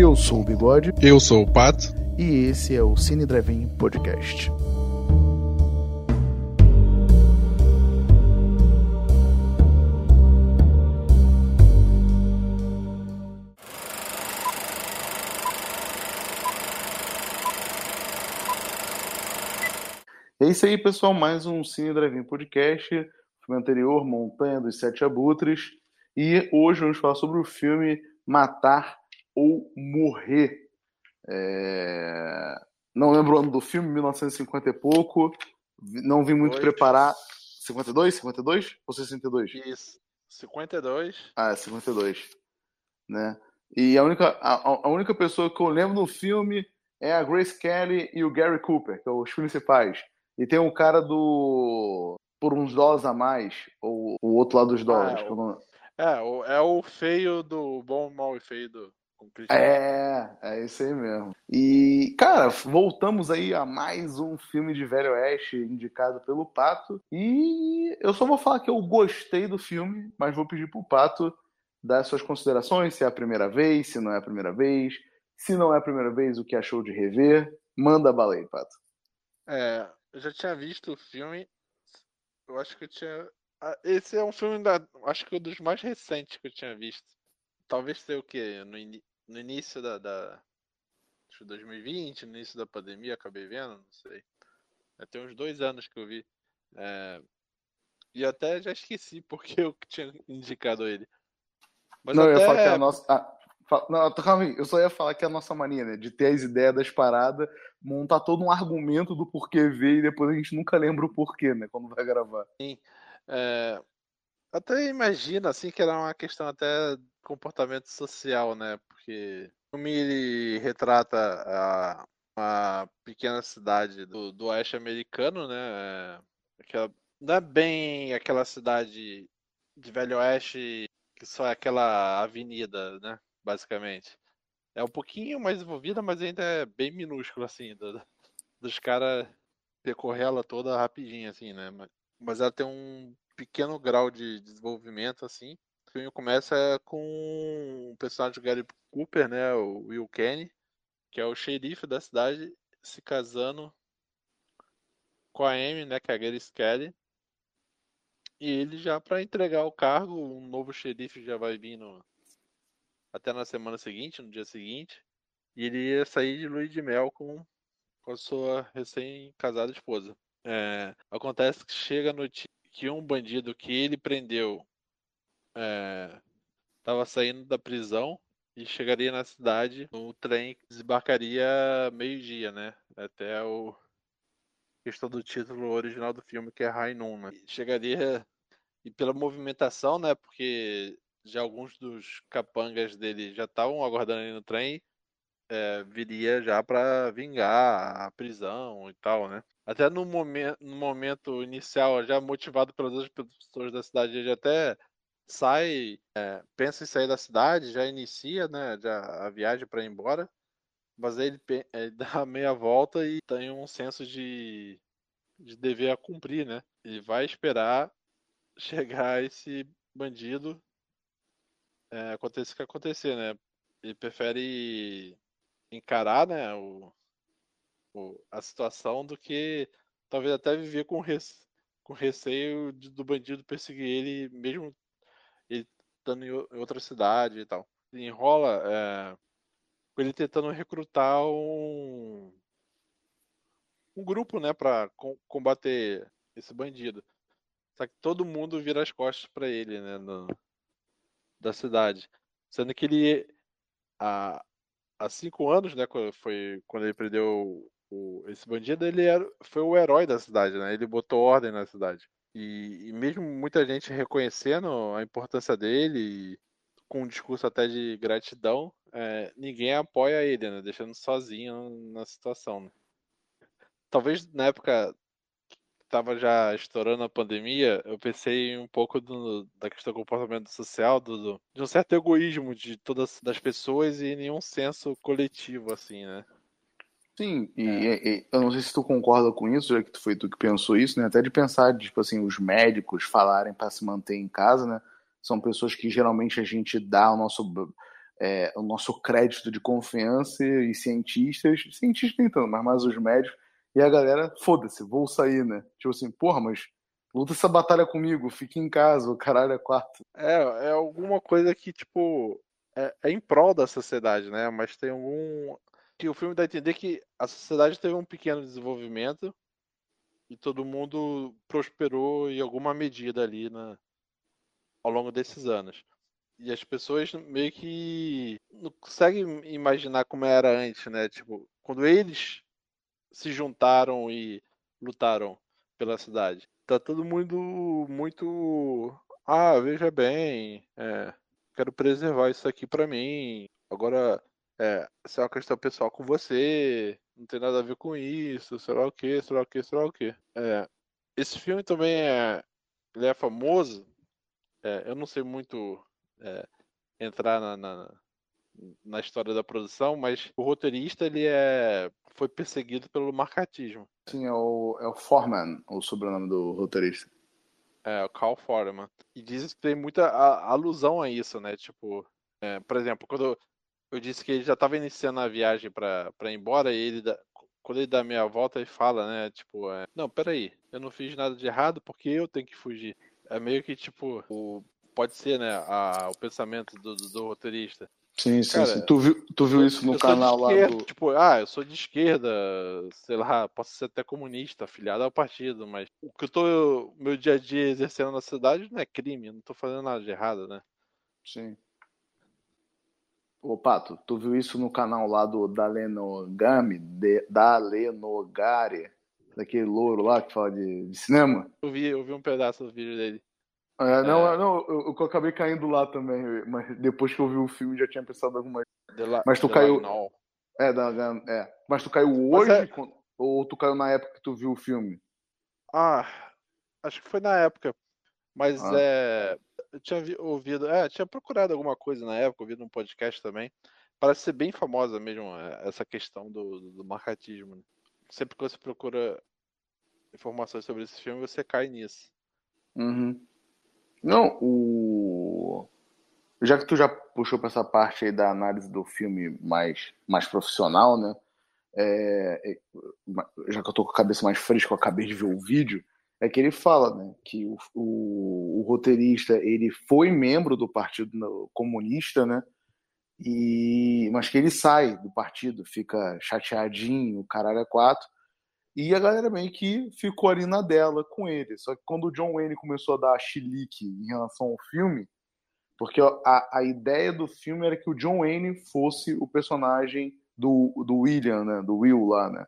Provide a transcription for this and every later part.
Eu sou o Bigode. Eu sou o Pato. E esse é o Cine Drive-In Podcast. É isso aí, pessoal. Mais um Cine Drive-In Podcast. filme anterior, Montanha dos Sete Abutres. E hoje vamos falar sobre o filme Matar ou Morrer. É... Não lembro o ano do filme, 1950 e pouco. Não vim muito preparar. 52? 52 ou 62? Isso. 52. Ah, 52. Né? E a única, a, a única pessoa que eu lembro do filme é a Grace Kelly e o Gary Cooper, que são os principais. E tem um cara do. Por uns dólares a mais, ou o outro lado dos dólares. Ah, o... É, o, é o feio do bom, mal e feio do. É, é isso aí mesmo. E, cara, voltamos aí a mais um filme de Velho Oeste indicado pelo Pato. E eu só vou falar que eu gostei do filme, mas vou pedir pro Pato dar suas considerações, se é a primeira vez, se não é a primeira vez. Se não é a primeira vez, o que achou de rever. Manda bala aí, Pato. É, eu já tinha visto o filme. Eu acho que eu tinha. Ah, esse é um filme da. Acho que um dos mais recentes que eu tinha visto. Talvez seja o que? No, in... no início da, da. Acho 2020, no início da pandemia, acabei vendo, não sei. Já tem uns dois anos que eu vi. É... E até já esqueci porque eu tinha indicado ele. Mas não, até... eu ia falar que a nossa. Ah, não, calma aí, eu só ia falar que é a nossa mania, né? De ter as ideias das paradas, montar todo um argumento do porquê ver e depois a gente nunca lembra o porquê, né? Quando vai gravar. Sim. É... Até imagina, assim, que era uma questão até comportamento social, né? Porque o filme retrata a, uma pequena cidade do, do oeste americano, né? É, aquela, não é bem aquela cidade de velho oeste que só é aquela avenida, né? basicamente. É um pouquinho mais envolvida, mas ainda é bem minúsculo, assim, do, dos caras percorrer ela toda rapidinho, assim, né? Mas, mas ela tem um pequeno grau de desenvolvimento, assim. O filme começa com o personagem do Gary Cooper, né? O Will Kenny, que é o xerife da cidade, se casando com a Amy, né? Que é a Gary Kelly. E ele já para entregar o cargo, um novo xerife já vai vir no, até na semana seguinte, no dia seguinte, e ele ia sair de lua de mel com, com a sua recém-casada esposa. É, acontece que chega a notícia que um bandido que ele prendeu estava é, saindo da prisão e chegaria na cidade no trem que desembarcaria meio-dia, né? Até o questão do título original do filme, que é Noon, né? Chegaria e pela movimentação, né? Porque já alguns dos capangas dele já estavam aguardando ali no trem, é, viria já para vingar a prisão e tal, né? Até no momento, no momento inicial, já motivado pelas outras pessoas da cidade, ele até sai, é, pensa em sair da cidade, já inicia né, já a viagem para ir embora, mas aí ele, ele, dá meia volta e tem um senso de, de dever a cumprir, né? Ele vai esperar chegar esse bandido é, acontecer o que acontecer, né? Ele prefere encarar, né, o, o, a situação do que talvez até viver com, rece, com receio de, do bandido perseguir ele, mesmo em outra cidade e tal. Ele enrola é, com ele tentando recrutar um, um grupo, né, para combater esse bandido. Só que todo mundo vira as costas para ele, né, no, da cidade. Sendo que ele, há, há cinco anos, né, foi quando ele prendeu o, esse bandido, ele era, foi o herói da cidade, né? Ele botou ordem na cidade. E, e mesmo muita gente reconhecendo a importância dele, com um discurso até de gratidão, é, ninguém apoia ele, né? Deixando sozinho na situação. Né? Talvez na época estava já estourando a pandemia, eu pensei um pouco do, da questão do comportamento social, do, do, de um certo egoísmo de todas das pessoas e nenhum senso coletivo, assim, né? Sim, e, é. e, eu não sei se tu concorda com isso, já que foi tu que pensou isso, né? Até de pensar, tipo assim, os médicos falarem para se manter em casa, né? São pessoas que geralmente a gente dá o nosso é, o nosso crédito de confiança e cientistas, cientistas tentando, mas mais os médicos, e a galera, foda-se, vou sair, né? Tipo assim, porra, mas luta essa batalha comigo, fique em casa, o caralho é quarto. É, é alguma coisa que, tipo, é, é em prol da sociedade, né? Mas tem algum. Que o filme dá a entender que a sociedade teve um pequeno desenvolvimento e todo mundo prosperou em alguma medida ali na, ao longo desses anos. E as pessoas meio que não conseguem imaginar como era antes, né? Tipo, quando eles se juntaram e lutaram pela cidade. Tá todo mundo muito. Ah, veja bem, é, quero preservar isso aqui para mim. Agora, é, isso é uma questão pessoal com você, não tem nada a ver com isso, sei lá o que, sei lá o que, sei lá o que. É, esse filme também é, ele é famoso, é, eu não sei muito é, entrar na, na, na, história da produção, mas o roteirista ele é, foi perseguido pelo marcatismo. Sim, é o, é o Foreman, o sobrenome do roteirista. É, o Carl Foreman. E diz que tem muita alusão a isso, né? Tipo, é, por exemplo, quando eu disse que ele já estava iniciando a viagem para ir embora, e ele, quando ele dá a meia volta, ele fala, né? Tipo, é, não, peraí, eu não fiz nada de errado porque eu tenho que fugir. É meio que, tipo, o, pode ser, né, a, o pensamento do, do, do roteirista. Sim, sim, Cara, sim. Tu viu, tu viu isso no canal lá do. Tipo, ah, eu sou de esquerda, sei lá, posso ser até comunista, afiliado ao partido, mas o que eu tô, meu dia a dia exercendo na cidade não é crime, não tô fazendo nada de errado, né? Sim. Ô, Pato, tu viu isso no canal lá do Dalenogami, de, Dalenogari, daquele louro lá que fala de, de, cinema? Eu vi, eu vi um pedaço do vídeo dele. É, não, é... não eu, eu, acabei caindo lá também, mas depois que eu vi o filme já tinha pensado alguma coisa. Mas tu caiu. É, da, é, mas tu caiu hoje é... ou tu caiu na época que tu viu o filme? Ah, acho que foi na época. Mas ah. é. Eu tinha ouvido. É, tinha procurado alguma coisa na época, ouvido um podcast também. Parece ser bem famosa mesmo é, essa questão do, do marcatismo. Né? Sempre que você procura informações sobre esse filme, você cai nisso. Uhum. Não, o. Já que tu já puxou para essa parte aí da análise do filme mais, mais profissional, né? É, é, já que eu tô com a cabeça mais fresca, eu acabei de ver o vídeo, é que ele fala né, que o, o, o roteirista ele foi membro do Partido Comunista, né? E, mas que ele sai do partido, fica chateadinho, caralho é quatro, e a galera meio que ficou ali na dela com ele. Só que quando o John Wayne começou a dar chilique em relação ao filme, porque a, a ideia do filme era que o John Wayne fosse o personagem do, do William, né? Do Will lá, né?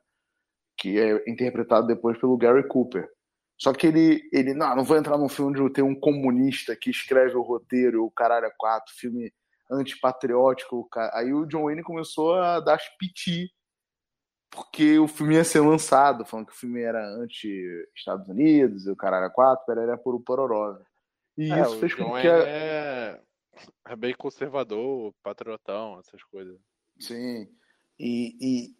Que é interpretado depois pelo Gary Cooper. Só que ele, ele não, não vou entrar num filme onde tem um comunista que escreve o roteiro, o caralho é quatro, filme antipatriótico. Aí o John Wayne começou a dar piti porque o filme ia ser lançado, falando que o filme era anti-Estados Unidos, e o caralho 4, era por o pororó. E é, isso fez com que. A... É... é bem conservador, patriotão, essas coisas. Sim. E, e,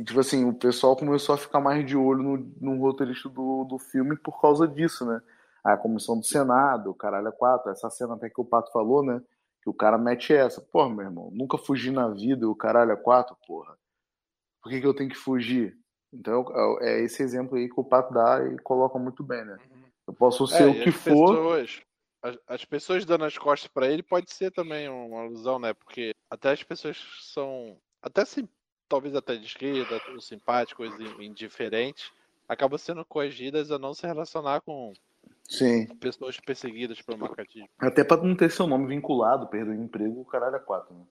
e, tipo assim, o pessoal começou a ficar mais de olho no, no roteirista do, do filme por causa disso, né? A comissão do Senado, o caralho 4, essa cena até que o Pato falou, né? Que o cara mete essa. Porra, meu irmão, nunca fugi na vida, o caralho 4, porra por que, que eu tenho que fugir? Então é, é esse exemplo aí que o Pato dá e coloca muito bem, né? Eu posso ser é, o que for. Pessoas, as, as, pessoas dando as costas para ele pode ser também uma alusão, né? Porque até as pessoas são. Até sim, talvez até de esquerda, ou simpáticos e indiferentes, acabam sendo coagidas a não se relacionar com Sim. pessoas perseguidas pelo marcatismo. Até para não ter seu nome vinculado, perder o emprego, o caralho é quatro, né?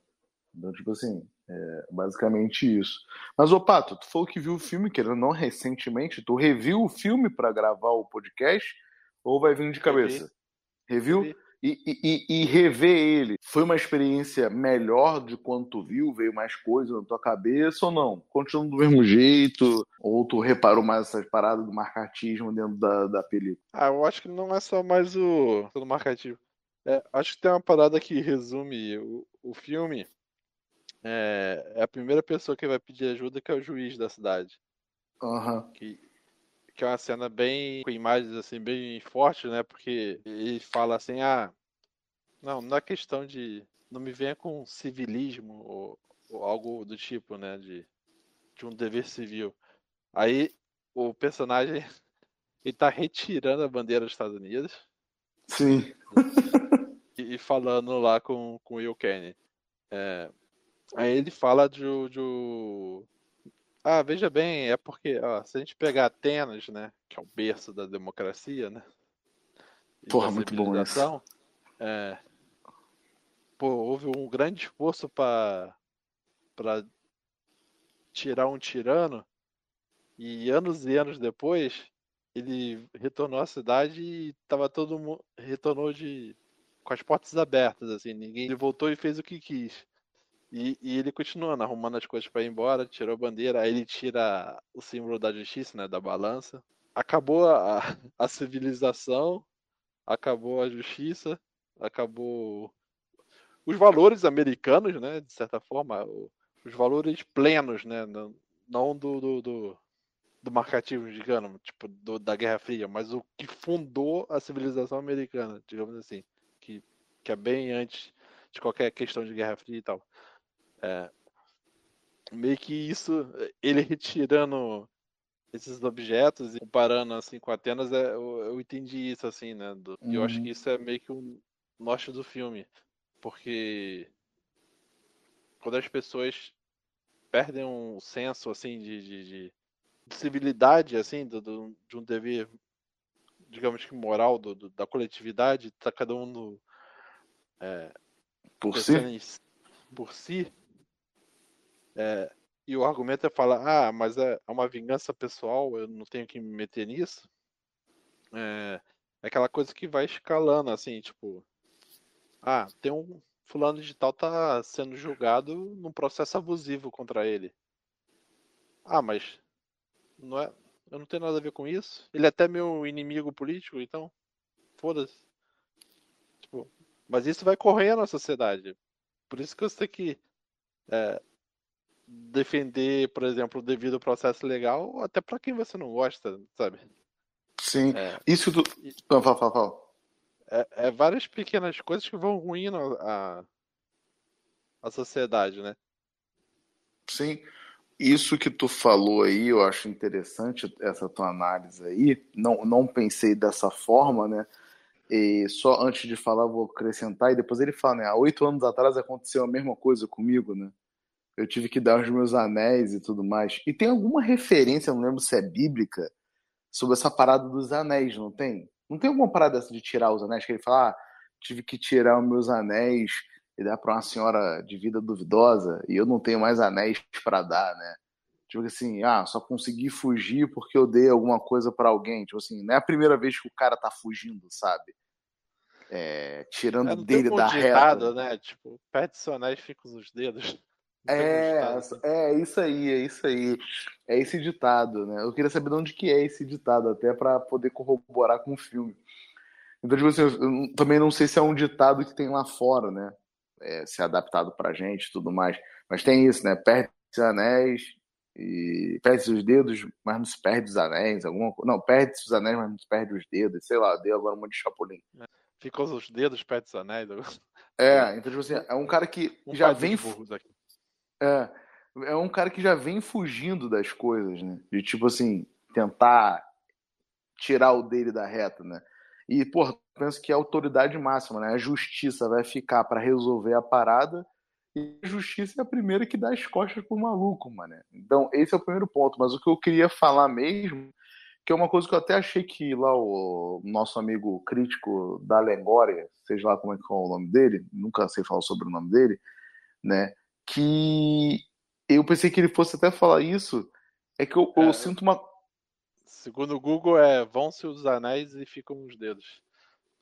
Então, tipo assim, é basicamente isso. Mas, ô Pato, tu falou que viu o filme, que não recentemente, tu reviu o filme para gravar o podcast ou vai vir de cabeça? Reviu? Revi. E, e, e, rever ele foi uma experiência melhor de quando tu viu? Veio mais coisa na tua cabeça ou não? Continua do mesmo jeito? Ou tu reparou mais essas paradas do marcatismo dentro da, da película? Ah, eu acho que não é só mais o do marcatismo. É, acho que tem uma parada que resume o, o filme é, é a primeira pessoa que vai pedir ajuda que é o juiz da cidade. Uhum. Que, que é uma cena bem com imagens assim bem fortes, né? Porque ele fala assim, ah, não, não é questão de não me venha com civilismo ou, ou algo do tipo, né? De, de um dever civil. Aí o personagem ele tá retirando a bandeira dos Estados Unidos. Sim. e, e falando lá com, com o Will Kenny. É, aí ele fala de, de. Ah, veja bem, é porque ó, se a gente pegar Atenas, né? Que é o berço da democracia, né? Porra, muito bom isso. É, pô, houve um grande esforço para tirar um tirano e anos e anos depois ele retornou à cidade e tava todo mundo retornou de com as portas abertas assim ninguém ele voltou e fez o que quis e, e ele continuando arrumando as coisas para ir embora tirou a bandeira aí ele tira o símbolo da justiça né da balança acabou a, a civilização acabou a justiça acabou os valores americanos, né, de certa forma, os valores plenos, né, não do, do, do, do marcativo, digamos, tipo, do, da Guerra Fria, mas o que fundou a civilização americana, digamos assim, que, que é bem antes de qualquer questão de Guerra Fria e tal. É, meio que isso, ele retirando esses objetos e comparando assim com Atenas, é, eu, eu entendi isso assim, né? Do, uhum. Eu acho que uhum. isso é meio que um norte do filme. Porque quando as pessoas perdem um senso assim de, de, de, de civilidade, assim, do, do, de um dever, digamos que moral do, do da coletividade, tá cada um no, é, por si, por si é, e o argumento é falar, ah, mas é, é uma vingança pessoal, eu não tenho que me meter nisso. É, é aquela coisa que vai escalando, assim, tipo, ah, tem um fulano de tal tá sendo julgado num processo abusivo contra ele. Ah, mas não é, eu não tenho nada a ver com isso. Ele é até meu inimigo político, então foda-se. Tipo, mas isso vai correr na sociedade. Por isso que você tem que é, defender, por exemplo, devido ao processo legal, até para quem você não gosta, sabe? Sim. É, isso tu. Não, fala, fala, fala é, é, várias pequenas coisas que vão ruindo a, a sociedade, né? Sim. Isso que tu falou aí, eu acho interessante essa tua análise aí. Não, não pensei dessa forma, né? E só antes de falar, vou acrescentar, e depois ele fala, né? Há oito anos atrás aconteceu a mesma coisa comigo, né? Eu tive que dar os meus anéis e tudo mais. E tem alguma referência, não lembro se é bíblica, sobre essa parada dos anéis, não tem? Não tem alguma parada de tirar os anéis? Que ele fala, ah, tive que tirar os meus anéis e dar para uma senhora de vida duvidosa e eu não tenho mais anéis para dar, né? Tipo assim, ah, só consegui fugir porque eu dei alguma coisa para alguém. Tipo assim, não é a primeira vez que o cara tá fugindo, sabe? É, tirando é, dele da reta. né? Tipo, perde seus anéis, fica os dedos. É, é isso aí, é isso aí. É esse ditado, né? Eu queria saber de onde que é esse ditado, até para poder corroborar com o filme. Então, tipo assim, eu também não sei se é um ditado que tem lá fora, né? É, se é adaptado pra gente e tudo mais. Mas tem isso, né? Perde os anéis e perde os dedos, mas não se perde os anéis. Alguma... Não, perde os anéis, mas não se perde os dedos. Sei lá, deu agora um monte de chapulim. É, ficou os dedos, perde os anéis. É, então, tipo assim, é um cara que um já vem. Aqui. É, é um cara que já vem fugindo das coisas, né? De tipo assim, tentar tirar o dele da reta, né? E, pô, penso que a autoridade máxima, né? A justiça vai ficar para resolver a parada e a justiça é a primeira que dá as costas pro maluco, mano. Então, esse é o primeiro ponto. Mas o que eu queria falar mesmo, que é uma coisa que eu até achei que lá o nosso amigo crítico da Lengória, seja lá como é que é o nome dele, nunca sei falar sobre o nome dele, né? Que eu pensei que ele fosse até falar isso, é que eu, eu é, sinto uma. Segundo o Google, é vão-se os anéis e ficam os dedos.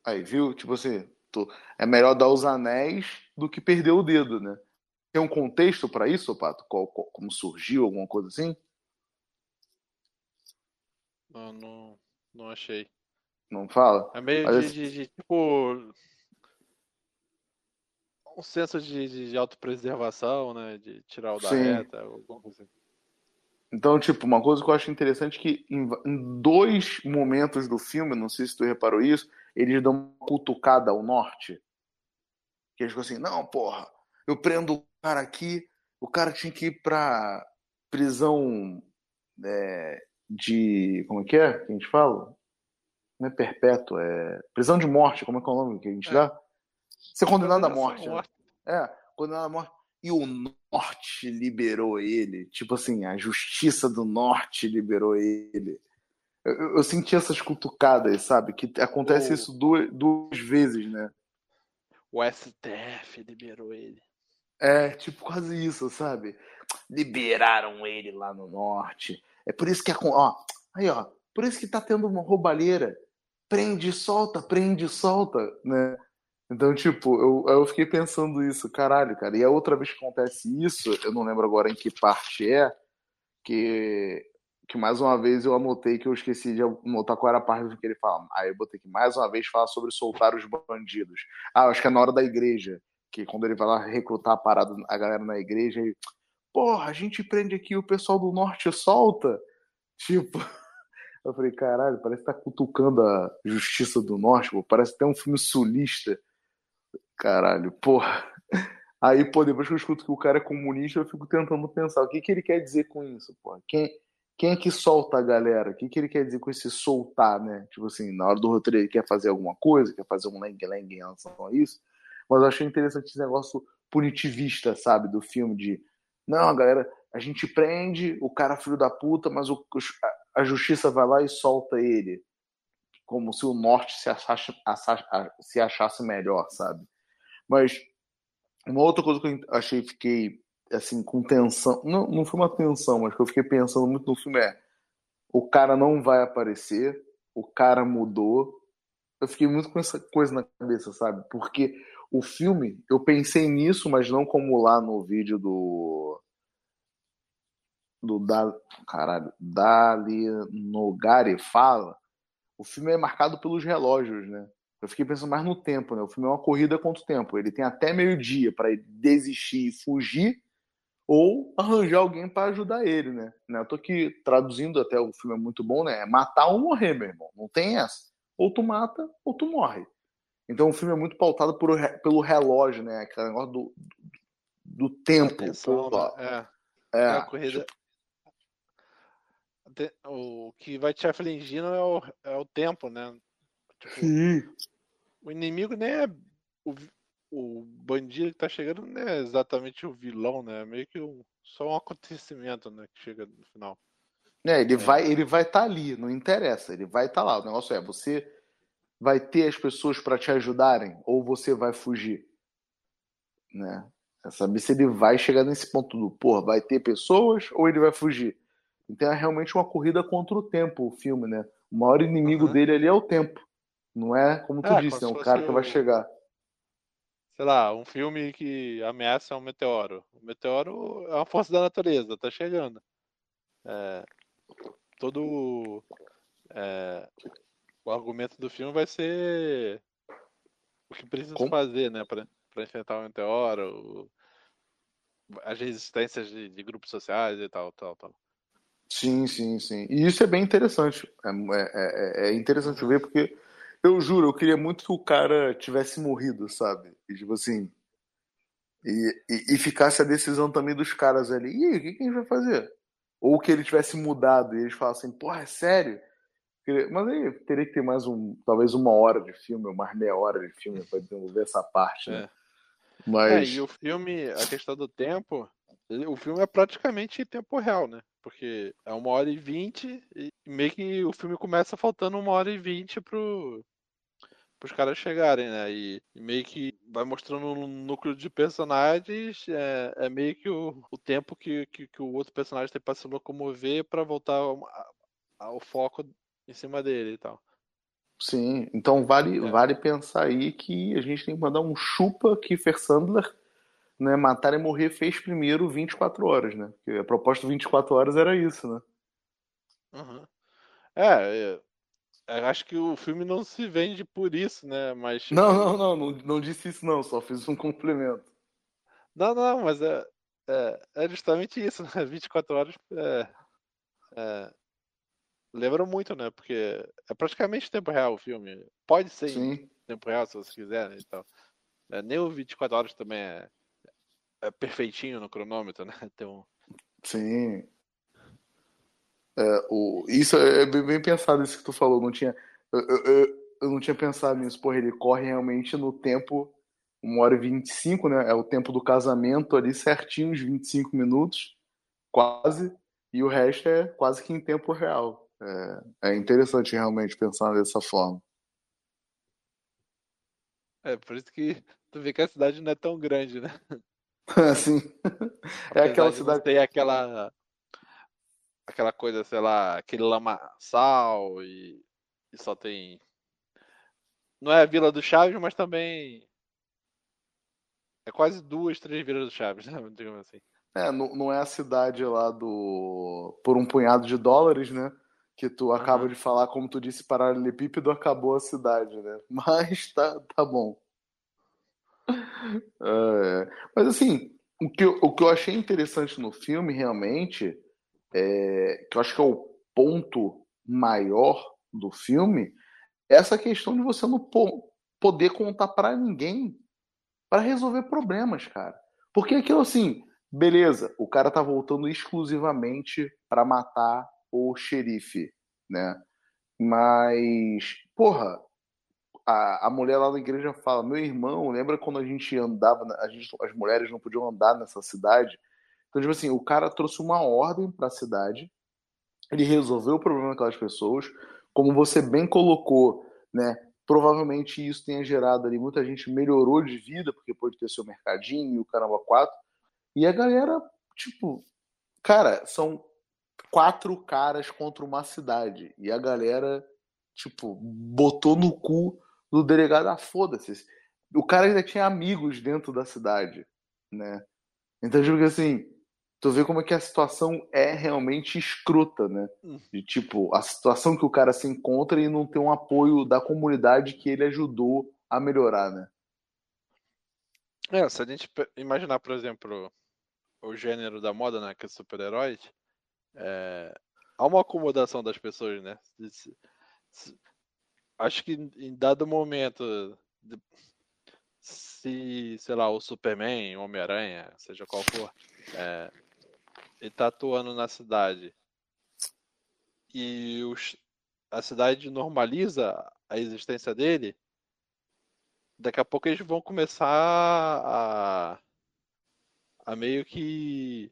Aí, viu? Tipo assim, tô... é melhor dar os anéis do que perder o dedo, né? Tem um contexto para isso, Pato? Qual, qual, como surgiu, alguma coisa assim? Não, não, não achei. Não fala? É meio de, de, de, tipo um senso de, de, de autopreservação, né? De tirar o da Sim. reta, alguma coisa assim. Então, tipo, uma coisa que eu acho interessante é que em, em, dois momentos do filme, não sei se tu reparou isso, eles dão uma cutucada ao norte. Que eles ficam assim, não, porra, eu prendo o cara aqui, o cara tinha que ir pra prisão é, de. Como é que é que a gente fala? Não é perpétuo, é. Prisão de morte, como é que é o nome que a gente é. dá? Ser condenado à morte. Né? É, condenado à morte. E o norte liberou ele. Tipo assim, a justiça do norte liberou ele. Eu, eu senti essas cutucadas, sabe? Que acontece o... isso duas, duas vezes, né? O STF liberou ele. É, tipo quase isso, sabe? Liberaram ele lá no norte. É por isso que é ó, aí ó, por isso que tá tendo uma roubalheira. Prende, solta, prende, solta, né? Então, tipo, eu, eu fiquei pensando isso, caralho, cara. E a outra vez que acontece isso, eu não lembro agora em que parte é, que, que mais uma vez eu anotei que eu esqueci de anotar qual era a parte que ele fala. Aí eu botei que mais uma vez fala sobre soltar os bandidos. Ah, acho que é na hora da igreja, que quando ele vai lá recrutar a parada, a galera na igreja, e, porra, a gente prende aqui o pessoal do norte solta. Tipo. Eu falei, caralho, parece que tá cutucando a justiça do norte, pô. parece até um filme sulista. Caralho, porra. Aí, pô, depois que eu escuto que o cara é comunista, eu fico tentando pensar o que, que ele quer dizer com isso, pô. Quem, quem é que solta a galera? O que, que ele quer dizer com esse soltar, né? Tipo assim, na hora do roteiro ele quer fazer alguma coisa, quer fazer um lengue-lengue em relação a isso. Mas eu achei interessante esse negócio punitivista, sabe, do filme de não, galera, a gente prende o cara filho da puta, mas o, a justiça vai lá e solta ele. Como se o norte se achasse, se achasse melhor, sabe? Mas uma outra coisa que eu achei, fiquei assim, com tensão. Não, não foi uma tensão, mas que eu fiquei pensando muito no filme é o cara não vai aparecer, o cara mudou. Eu fiquei muito com essa coisa na cabeça, sabe? Porque o filme, eu pensei nisso, mas não como lá no vídeo do. Do da, caralho, Dali Nogari fala. O filme é marcado pelos relógios, né? Eu fiquei pensando mais no tempo, né? O filme é uma corrida contra o tempo. Ele tem até meio-dia para desistir e fugir ou arranjar alguém para ajudar ele, né? Eu tô aqui traduzindo até o filme é muito bom, né? É matar ou morrer, meu irmão. Não tem essa. Ou tu mata ou tu morre. Então o filme é muito pautado por, pelo relógio, né? Aquele negócio do, do tempo. Atenção, né? É. É, é a corrida. Tipo... O que vai te afligindo é o, é o tempo, né? Tipo, Sim. O inimigo nem é. O, o bandido que tá chegando não é exatamente o vilão, né? É meio que um, só um acontecimento, né? Que chega no final. É, ele é. vai ele vai estar tá ali, não interessa, ele vai estar tá lá. O negócio é, você vai ter as pessoas para te ajudarem ou você vai fugir, né? É saber se ele vai chegar nesse ponto do, porra, vai ter pessoas ou ele vai fugir. Então é realmente uma corrida contra o tempo o filme, né? O maior inimigo uhum. dele ali é o tempo. Não é, como tu é, disse, é um cara que vai chegar. Sei lá, um filme que ameaça um meteoro. O meteoro é uma força da natureza, tá chegando. É, todo é, o argumento do filme vai ser o que precisa Como? fazer, né, para enfrentar o meteoro, as resistências de, de, grupos sociais e tal, tal, tal. Sim, sim, sim. E isso é bem interessante. É, é, é, é interessante ver porque eu juro, eu queria muito que o cara tivesse morrido, sabe? E, tipo assim. E, e, e, ficasse a decisão também dos caras ali. E aí, o que, que a gente vai fazer? Ou que ele tivesse mudado e eles falassem, porra, é sério? Mas aí teria que ter mais um, talvez uma hora de filme, mais meia hora de filme para desenvolver essa parte, né? É. Mas... É, e o filme, a questão do tempo, o filme é praticamente em tempo real, né? Porque é uma hora e vinte e meio que o filme começa faltando uma hora e vinte pro, os caras chegarem, né? E, e, meio que vai mostrando um núcleo de personagens, é, é meio que o, o tempo que, que, que, o outro personagem tem para se locomover para voltar ao, ao, foco em cima dele e tal. Sim, então vale, é. vale pensar aí que a gente tem que mandar um chupa Kiefer Sandler, né? Matar e Morrer fez primeiro 24 horas, né? Porque a proposta de 24 horas era isso, né? Uhum. É, é, acho que o filme não se vende por isso, né? Mas. Não, não, não, não, não disse isso, não, só fiz um complemento. Não, não, mas é, é, é justamente isso, né? 24 horas é, é, lembra muito, né? Porque é praticamente tempo real o filme. Pode ser Sim. em tempo real, se você quiser, né? E tal. É, nem o 24 horas também é, é perfeitinho no cronômetro, né? Tem um... Sim. É, o, isso é bem, bem, pensado, isso que tu falou. Não tinha, eu, eu, eu, não tinha pensado nisso. Porra, ele corre realmente no tempo 1 hora e 25, né? É o tempo do casamento ali certinho, os 25 minutos, quase. E o resto é quase que em tempo real. É, é interessante realmente pensar dessa forma. É, por isso que tu vê que a cidade não é tão grande, né? Assim. é aquela cidade. Tem aquela aquela coisa, sei lá, aquele lamaçal e, e só tem. Não é a Vila do Chaves, mas também. É quase duas, três vilas do Chaves, né? Digamos assim. É, não, não é a cidade lá do. Por um punhado de dólares, né? Que tu acaba uhum. de falar, como tu disse, paralelepípedo acabou a cidade, né? Mas tá, tá bom. É, mas assim, o que, eu, o que eu achei interessante no filme realmente é, que eu acho que é o ponto maior do filme, é essa questão de você não poder contar para ninguém para resolver problemas, cara. Porque aquilo assim, beleza, o cara tá voltando exclusivamente para matar o xerife, né? Mas, porra, a, a mulher lá na igreja fala: meu irmão, lembra quando a gente andava, a gente, as mulheres não podiam andar nessa cidade? Então, tipo assim, o cara trouxe uma ordem para a cidade, ele resolveu o problema daquelas pessoas, como você bem colocou, né? Provavelmente isso tenha gerado ali, muita gente melhorou de vida, porque pode ter seu mercadinho e o caramba quatro. E a galera, tipo, cara, são quatro caras contra uma cidade. E a galera, tipo, botou no cu do delegado, ah, foda-se. O cara ainda tinha amigos dentro da cidade, né? Então, tipo assim, tu vê como é que a situação é realmente escrota, né? Hum. De tipo, a situação que o cara se encontra e não tem um apoio da comunidade que ele ajudou a melhorar, né? É, se a gente imaginar, por exemplo, o gênero da moda, né, que é super-heróis, é... há uma acomodação das pessoas, né? Acho que em dado momento, se, sei lá, o Superman, o Homem-Aranha, seja qual for, é, ele tá atuando na cidade e os, a cidade normaliza a existência dele, daqui a pouco eles vão começar a, a meio que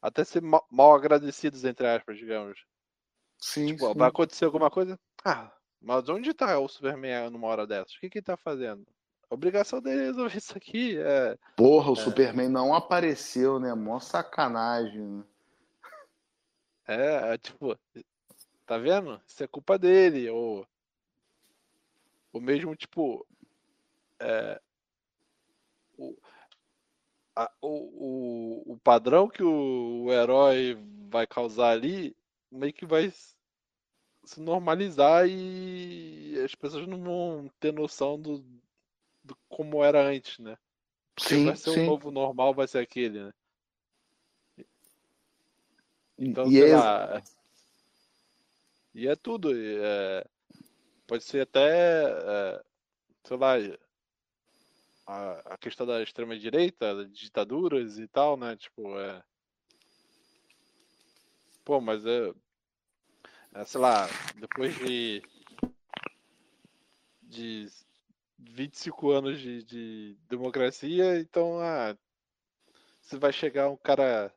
até ser mal, mal agradecidos, entre aspas, digamos. Sim, tipo, sim. Vai acontecer alguma coisa? Ah, mas onde tá o Superman numa hora dessas? O que, que ele tá fazendo? A obrigação dele é resolver isso aqui. É... Porra, o é... Superman não apareceu, né? Mó sacanagem. Né? É, é, tipo, tá vendo? Isso é culpa dele. Ou, o mesmo, tipo, é, o, a, o, o, o padrão que o, o herói vai causar ali meio que vai se normalizar e as pessoas não vão ter noção do, do como era antes, né? sim, vai ser sim. o novo normal, vai ser aquele, né? Então, e é... lá. E é tudo. É... Pode ser até, é... sei lá, a, a questão da extrema-direita, ditaduras e tal, né? Tipo, é. Pô, mas é. É sei lá, depois de. de 25 anos de, de democracia, então ah, se vai chegar um cara.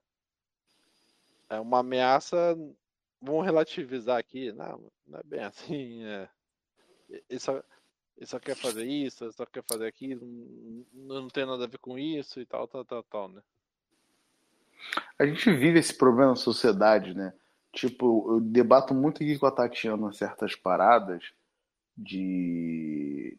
É uma ameaça, vamos relativizar aqui. Não, não é bem assim. É, ele, só, ele só quer fazer isso, ele só quer fazer aquilo, não, não tem nada a ver com isso e tal, tal, tal, tal, né? A gente vive esse problema na sociedade, né? Tipo, eu debato muito aqui com a Tatiana certas paradas de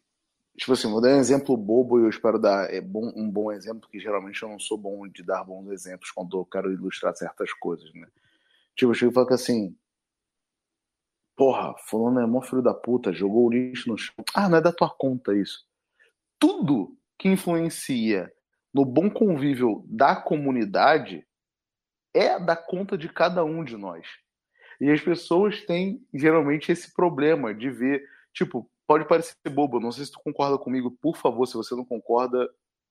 Tipo assim, vou dar um exemplo bobo e eu espero dar é bom, um bom exemplo, porque geralmente eu não sou bom de dar bons exemplos quando eu quero ilustrar certas coisas, né? Tipo, eu chego e falo que assim, porra, fulano é mó filho da puta, jogou o lixo no chão. Ah, não é da tua conta isso. Tudo que influencia no bom convívio da comunidade é da conta de cada um de nós. E as pessoas têm geralmente esse problema de ver, tipo, pode parecer bobo, não sei se tu concorda comigo, por favor, se você não concorda,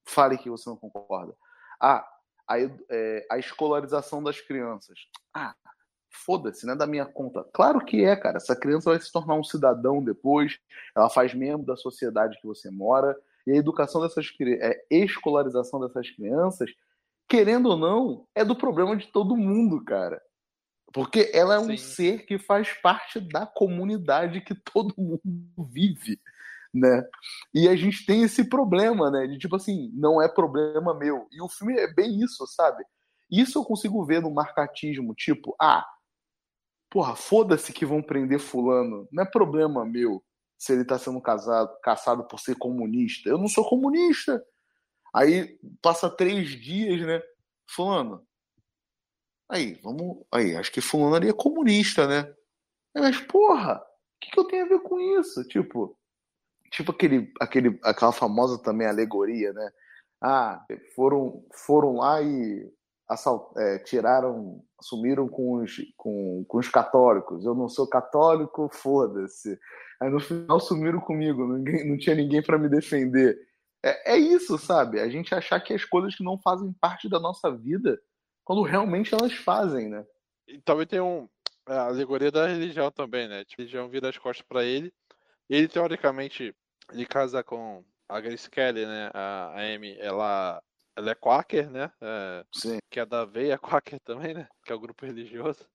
fale que você não concorda. Ah, a, é, a escolarização das crianças. Ah, foda-se, não é da minha conta. Claro que é, cara. Essa criança vai se tornar um cidadão depois, ela faz membro da sociedade que você mora, e a educação dessas é, escolarização dessas crianças, querendo ou não, é do problema de todo mundo, cara. Porque ela é um Sim. ser que faz parte da comunidade que todo mundo vive, né? E a gente tem esse problema, né? De tipo assim, não é problema meu. E o filme é bem isso, sabe? Isso eu consigo ver no marcatismo, tipo, ah, porra, foda-se que vão prender fulano, não é problema meu se ele tá sendo casado, caçado por ser comunista. Eu não sou comunista. Aí passa três dias, né? Fulano, Aí, vamos. Aí, acho que fulano ali é comunista, né? Mas, porra, o que, que eu tenho a ver com isso? Tipo, tipo aquele, aquele, aquela famosa também alegoria, né? Ah, foram, foram lá e assalt, é, tiraram, assumiram com os, com, com os católicos. Eu não sou católico, foda-se. Aí no final sumiram comigo, ninguém, não tinha ninguém para me defender. É, é isso, sabe? A gente achar que as coisas que não fazem parte da nossa vida quando realmente elas fazem, né? E também tem um, a alegoria da religião também, né? Tipo, a religião vira as costas para ele. Ele, teoricamente, ele casa com a Grace Kelly, né? A, a Amy, ela, ela é quaker, né? É, Sim. Que é da veia quaker também, né? Que é o grupo religioso.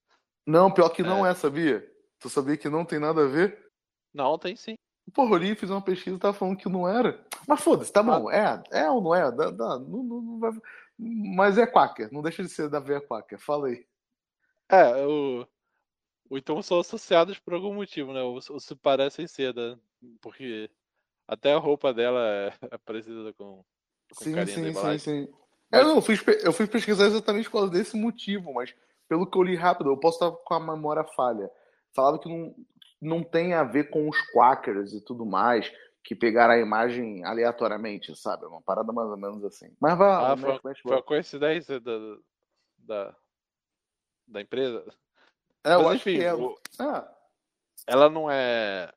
Não, pior que não é. é, sabia? Tu sabia que não tem nada a ver? Não, tem sim. Porra, eu fiz uma pesquisa e tava falando que não era. Mas foda-se, tá bom. É, é ou não é? Dá, dá, não, não, não vai... Mas é Quaker, não deixa de ser da veia Quaker. Fala aí. É, o. O então são associados por algum motivo, né? Ou, ou se parecem ser, né? Porque até a roupa dela é, é parecida com, com sim, sim, sim, sim. Mas... Eu, não, eu, fui, eu fui pesquisar exatamente por causa desse motivo, mas pelo que eu li rápido, eu posso estar com a memória falha. Falava que não, não tem a ver com os Quakers e tudo mais que pegaram a imagem aleatoriamente, sabe? Uma parada mais ou menos assim. Mas vai ah, foi, foi a coincidência da, da, da empresa. É, Mas, enfim, é... O, ah. ela não é,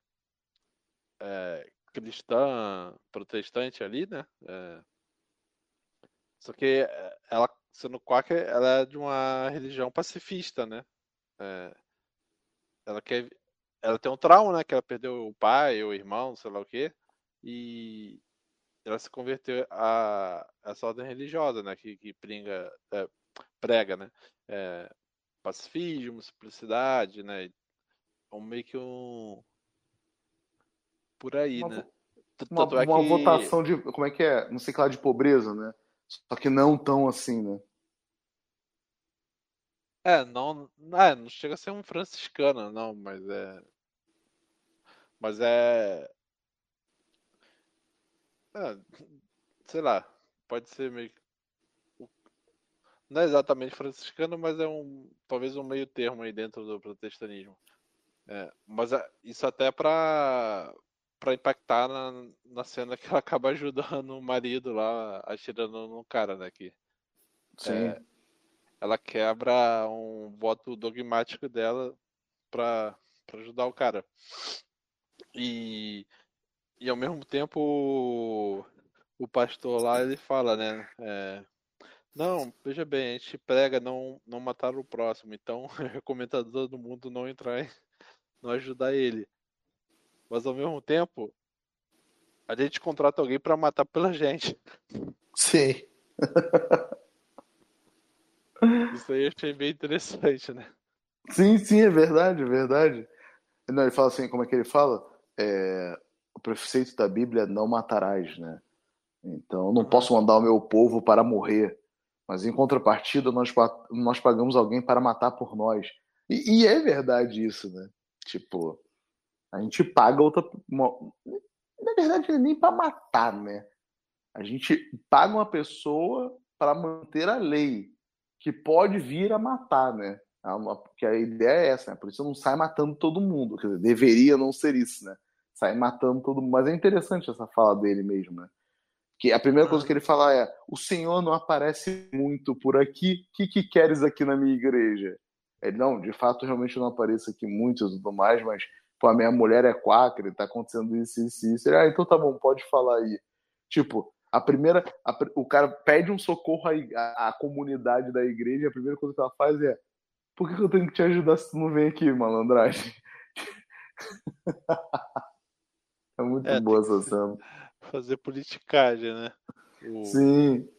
é, cristã, protestante ali, né? É, só que ela, sendo quaker, ela é de uma religião pacifista, né? É, ela quer ela tem um trauma, né? Que ela perdeu o pai, o irmão, sei lá o quê. E ela se converteu a essa ordem religiosa, né? Que, que pringa, é, prega, né? É, pacifismo, simplicidade, né? Um meio que um. Por aí, uma, né? Uma, é uma que... votação de. Como é que é? Não sei que lá de pobreza, né? Só que não tão assim, né? É, não, é, não chega a ser um franciscano, não, mas é. Mas é. é sei lá, pode ser meio. Não é exatamente franciscano, mas é um. Talvez um meio termo aí dentro do protestantismo. É, mas é, isso até pra, pra impactar na, na cena que ela acaba ajudando o marido lá, atirando no cara, né? Que, Sim. É, ela quebra um voto dogmático dela para ajudar o cara. E, e ao mesmo tempo o, o pastor lá ele fala, né? É, não, veja bem, a gente prega não, não matar o próximo, então eu recomendo a todo mundo não entrar em, não ajudar ele. Mas ao mesmo tempo, a gente contrata alguém para matar pela gente. Sim. Isso aí eu achei bem interessante, né? Sim, sim, é verdade, é verdade. Não, ele fala assim, como é que ele fala? É, o preceito da Bíblia é não matarás, né? Então, não posso mandar o meu povo para morrer, mas em contrapartida nós, nós pagamos alguém para matar por nós. E, e é verdade isso, né? Tipo, a gente paga outra. Na verdade, é nem para matar, né? A gente paga uma pessoa para manter a lei que pode vir a matar, né? Porque a ideia é essa, né? Por isso não sai matando todo mundo. Quer dizer, deveria não ser isso, né? Sai matando todo mundo. Mas é interessante essa fala dele mesmo, né? Que a primeira coisa que ele fala é: o Senhor não aparece muito por aqui. O que, que queres aqui na minha igreja? Ele, não, de fato, realmente não apareço aqui muito e tudo mais, mas Pô, a minha mulher é quacra, tá acontecendo isso, isso, isso. Ele, ah, então tá bom, pode falar aí. Tipo, a primeira. A, o cara pede um socorro à, à, comunidade da igreja, a primeira coisa que ela faz é. Por que, que eu tenho que te ajudar se tu não vem aqui, malandragem? é muito é, boa essa cena. Fazer politicagem, né? O... Sim.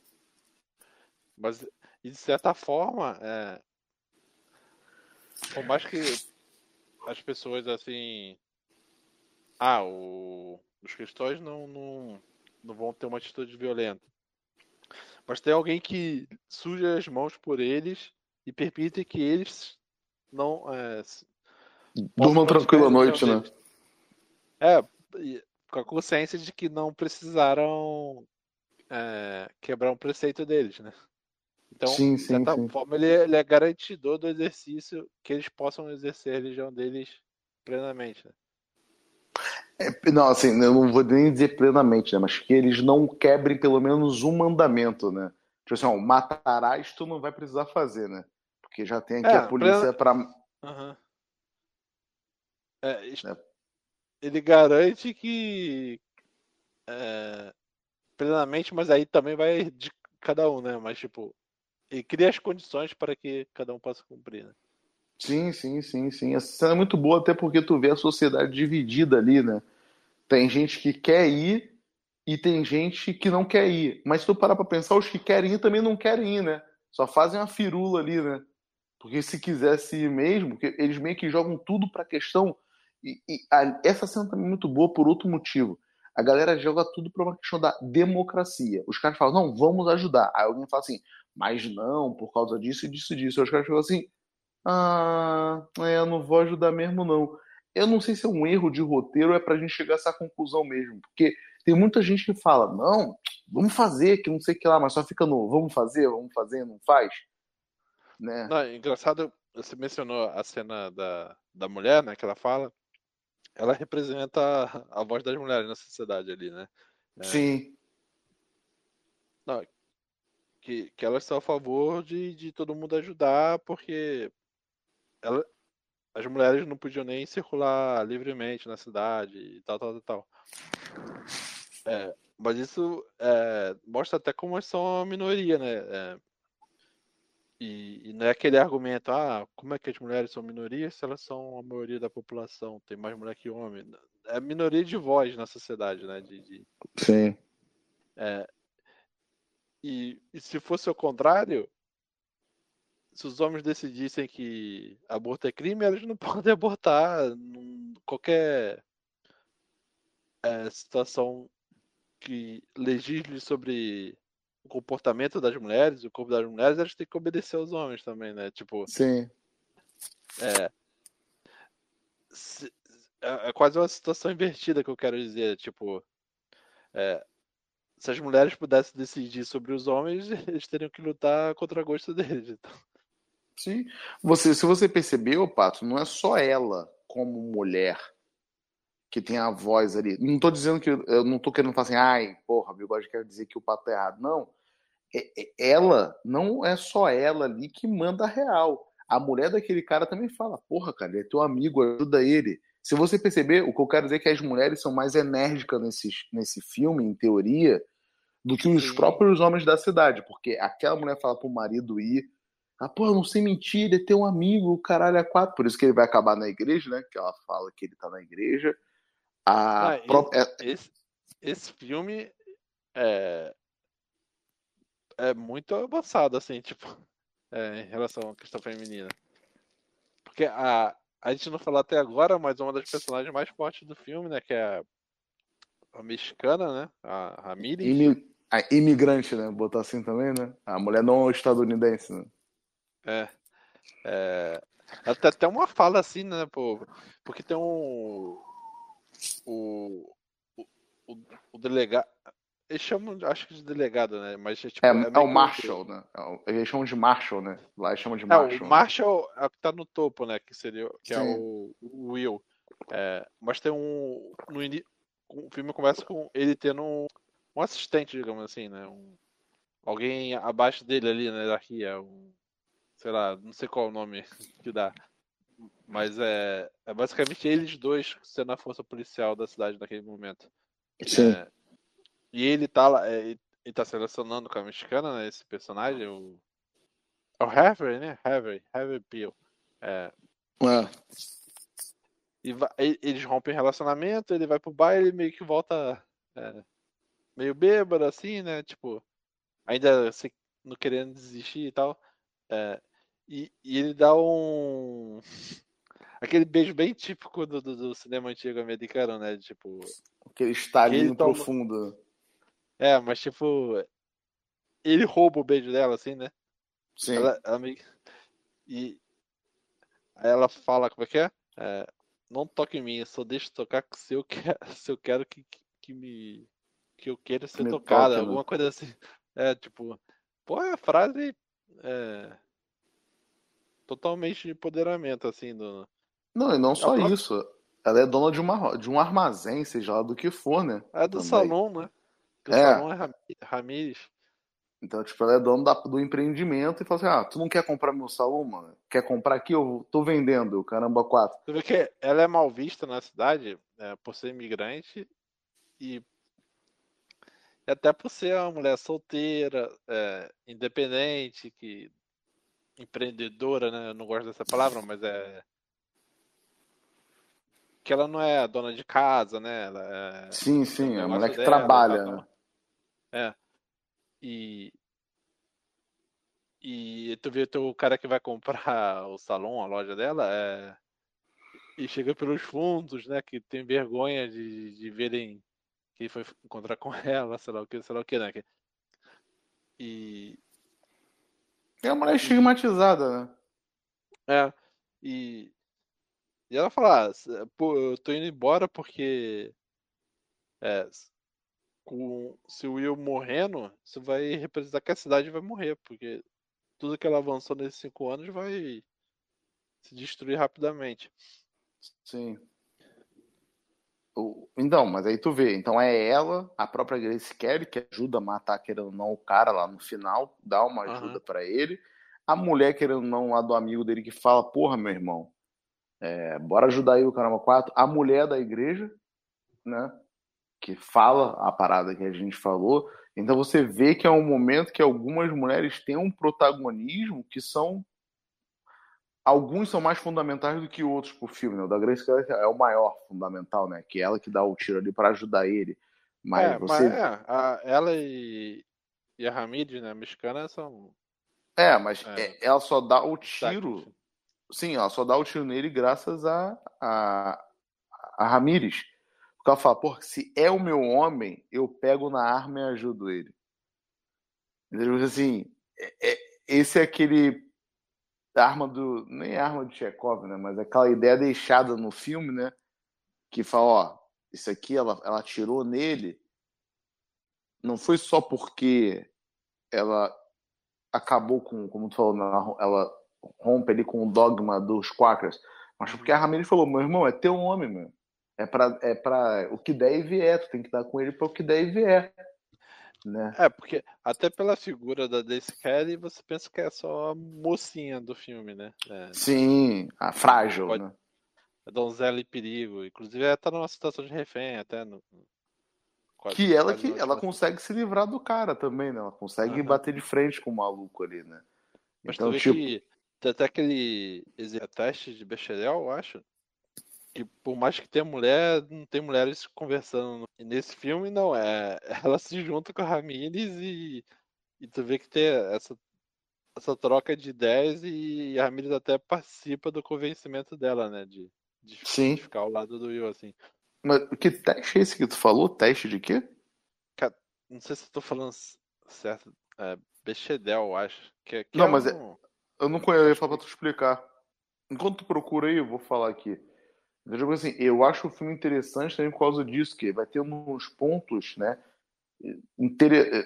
Mas, de certa forma, é... por mais que as pessoas assim. Ah, o... os cristãos não, não, não vão ter uma atitude violenta. Mas tem alguém que suja as mãos por eles e permite que eles não. É, Durmam tranquilo à noite, né? É, com a consciência de que não precisaram é, quebrar um preceito deles, né? Então, sim, de certa sim. forma, ele, é, ele é garantidor do exercício que eles possam exercer a religião deles plenamente. Né? É, não, assim, eu não vou nem dizer plenamente, né? Mas que eles não quebrem pelo menos um mandamento, né? Tipo assim, ó, matarás tu não vai precisar fazer, né? Porque já tem aqui é, a polícia para. Uhum. É, é, ele garante que é, plenamente, mas aí também vai de cada um, né? Mas tipo, ele cria as condições para que cada um possa cumprir, né? Sim, sim, sim, sim. Essa cena é muito boa, até porque tu vê a sociedade dividida ali, né? Tem gente que quer ir e tem gente que não quer ir. Mas se tu parar pra pensar, os que querem ir também não querem ir, né? Só fazem uma firula ali, né? Porque se quisesse ir mesmo, eles meio que jogam tudo pra questão. E, e a, essa cena também é muito boa por outro motivo. A galera joga tudo pra uma questão da democracia. Os caras falam, não, vamos ajudar. Aí alguém fala assim, mas não, por causa disso e disso e disso. Aí os caras falam assim, ah, é, eu não vou ajudar mesmo, não. Eu não sei se é um erro de roteiro ou é pra gente chegar a essa conclusão mesmo. Porque tem muita gente que fala, não, vamos fazer, que não sei o que lá, mas só fica no vamos fazer, vamos fazer, não faz. Né? Não, engraçado, você mencionou a cena da, da mulher, né, que ela fala. Ela representa a, a voz das mulheres na sociedade ali, né? É... Sim. Não, que, que elas são a favor de, de todo mundo ajudar, porque ela, as mulheres não podiam nem circular livremente na cidade e tal, tal, tal. É, mas isso é, mostra até como elas são a minoria, né? É, e, e, não é aquele argumento, ah, como é que as mulheres são minoria se elas são a maioria da população, tem mais mulher que homem. É minoria de voz na sociedade, né? De, de... Sim. É, e, e se fosse o contrário, se os homens decidissem que aborto é crime, eles não podem abortar. Qualquer é, situação que legisle sobre o comportamento das mulheres, o corpo das mulheres, elas têm que obedecer aos homens também, né? Tipo. Sim. É. Se, é, é quase uma situação invertida que eu quero dizer. Tipo. É, se as mulheres pudessem decidir sobre os homens, eles teriam que lutar contra o gosto deles. Então. Sim. Você, se você percebeu, Pato, não é só ela como mulher que tem a voz ali. Não estou dizendo que eu não estou querendo falar assim, ai, porra, bigode quer dizer que o Pato é errado. Não. É, é, ela, não é só ela ali que manda a real. A mulher daquele cara também fala, porra, cara, ele é teu amigo, ajuda ele. Se você perceber, o que eu quero dizer é que as mulheres são mais enérgicas nesse, nesse filme, em teoria, do que os Sim. próprios homens da cidade. Porque aquela mulher fala pro marido ir, ah, pô, não sei mentir, ele é teu amigo, o caralho é quatro. Por isso que ele vai acabar na igreja, né? Que ela fala que ele tá na igreja. A ah, esse, é esse, esse, filme é, é muito avançado, assim, tipo, é, em relação à questão feminina. Porque a, a gente não falou até agora, mas uma das personagens mais fortes do filme, né? Que é a, a mexicana, né? A Ramirez. Imi, a imigrante, né? Botar assim também, né? A mulher não estadunidense, né? É. é... Até, até uma fala assim, né, pô? Porque tem um. O. O, o delegado. Eles chamam, acho que de delegado, né? Mas tipo, é, é, é o Marshall, né? É eles chamam de Marshall, né? Lá eles chamam de Marshall. É, o Marshall é o que tá no topo, né? Que seria que é o, o Will. É, mas tem um. No in... O filme começa com ele tendo um, um assistente, digamos assim, né? Um, alguém abaixo dele ali na hierarquia. Um, sei lá, não sei qual o nome que dá. Mas é, é basicamente eles dois sendo a força policial da cidade naquele momento. Sim. É, e ele tá lá, é, ele tá selecionando com a mexicana, né? Esse personagem, o. É o Harvey, né? Harvey, Harvey Peel. É, É. e vai- eles rompem relacionamento, ele vai pro baile e meio que volta é, meio bêbado, assim, né? Tipo, ainda se- não querendo desistir e tal. É, e, e ele dá um. Aquele beijo bem típico do, do, do cinema antigo americano, né? Tipo. Aquele estalinho toma- profundo. É, mas tipo. Ele rouba o beijo dela, assim, né? Sim. Ela, ela. E aí ela fala, como é que é? É, não toque em mim, só deixa tocar se eu quero, se eu quero que, que, que me que eu queira ser me tocada, toque, né? alguma coisa assim. É, tipo, pô, é a frase é, totalmente de empoderamento, assim, do... Não, e não só própria- isso. Ela é dona de, uma, de um armazém, seja lá do que for, né? É do Também. salão, né? Que O É. salão é Ram- Ramires. Então, tipo, ela é dona da- do empreendimento e fala assim: ah, tu não quer comprar meu salão, mano? Quer comprar aqui? Eu tô vendendo, caramba, quatro. Você vê que ela é mal vista na cidade é, por ser imigrante e, e até por ser uma mulher solteira, é, independente, que empreendedora, né? Eu não gosto dessa palavra, mas é que ela não é a dona de casa, né? Ela é Sim, sim, é a mulher que dela trabalha, tal, né? É. E. E tu vê o cara que vai comprar o salão, a loja dela, é. E chega pelos fundos, né? Que tem vergonha de, de verem que foi encontrar com ela, sei lá o que, sei lá o que, né? que- E. É uma mulher estigmatizada, né? É. E. E ela fala, ah, pô, eu tô indo embora porque. É, com, se o Will morrendo, isso vai representar que a cidade vai morrer, porque tudo que ela avançou nesses cinco anos vai se destruir rapidamente. Sim. Então, mas aí tu vê, então é ela, a própria Grace Kelly, que ajuda a matar, querendo ou não, o cara lá no final, dá uma ajuda pra ele. A mulher, querendo ou não, lá do amigo dele que fala, porra, meu irmão, é, bora ajudar aí o caramba 4. A mulher da igreja, né, que fala a parada que a gente falou. Então você vê que é um momento que algumas mulheres têm um protagonismo que são alguns são mais fundamentais do que outros pro filme, né? O da Grace Kelly é o maior fundamental, né? Que é ela que dá o tiro ali para ajudar ele. Mas é, você mas é, a- ela e, e a Hamid, né, mexicana, são. é, mas É. é- ela só dá o tiro, destaques. sim, ela só dá o tiro nele graças a a, a Ramires. Porque ela fala, pô, se é o meu homem, eu pego na arma e ajudo ele. Entendeu? Assim, é- é- esse é aquele arma do. Nem é arma de Chekhov, né? Mas aquela ideia deixada no filme, né? Que fala, ó, isso aqui ela, ela atirou nele. Não foi só porque ela acabou com, como tu falou, ela, rompe ali com o dogma dos Quakers. Mas porque a Ramirez falou, meu irmão, é teu homem, meu. É pra, é pra o que der e vier, tu tem que dar com ele para o que der e vier. Né? É, porque até pela figura da Daisy Kelly, você pensa que é só a mocinha do filme, né? É, Sim, a frágil, Pode- né? a donzela em perigo. Inclusive, ela tá numa situação de refém até. No, quase- Que ela que ela consegue se livrar do cara também, né? Ela consegue Aham. bater de frente com o maluco ali, né? Mas Então, tipo, que tem até aquele teste de Bechdel, eu acho. Que por mais que tenha mulher, não tem mulheres conversando. E nesse filme, não. É, ela se junta com a Ramires e, e tu vê que tem essa, essa troca de ideias e a Ramires até participa do convencimento dela, né? De, de, Sim. de ficar ao lado do Will, assim. mas que teste é esse que tu falou? Teste de quê? Não sei se eu tô falando certo. É, Bechdel, eu acho. Que, é- que Não, é mas é- um- Eu não conheço, eu ia falar pra tu explicar. Enquanto tu procura aí, eu vou falar aqui. Digo assim, eu acho o filme interessante também por causa disso, que vai ter uns pontos, né?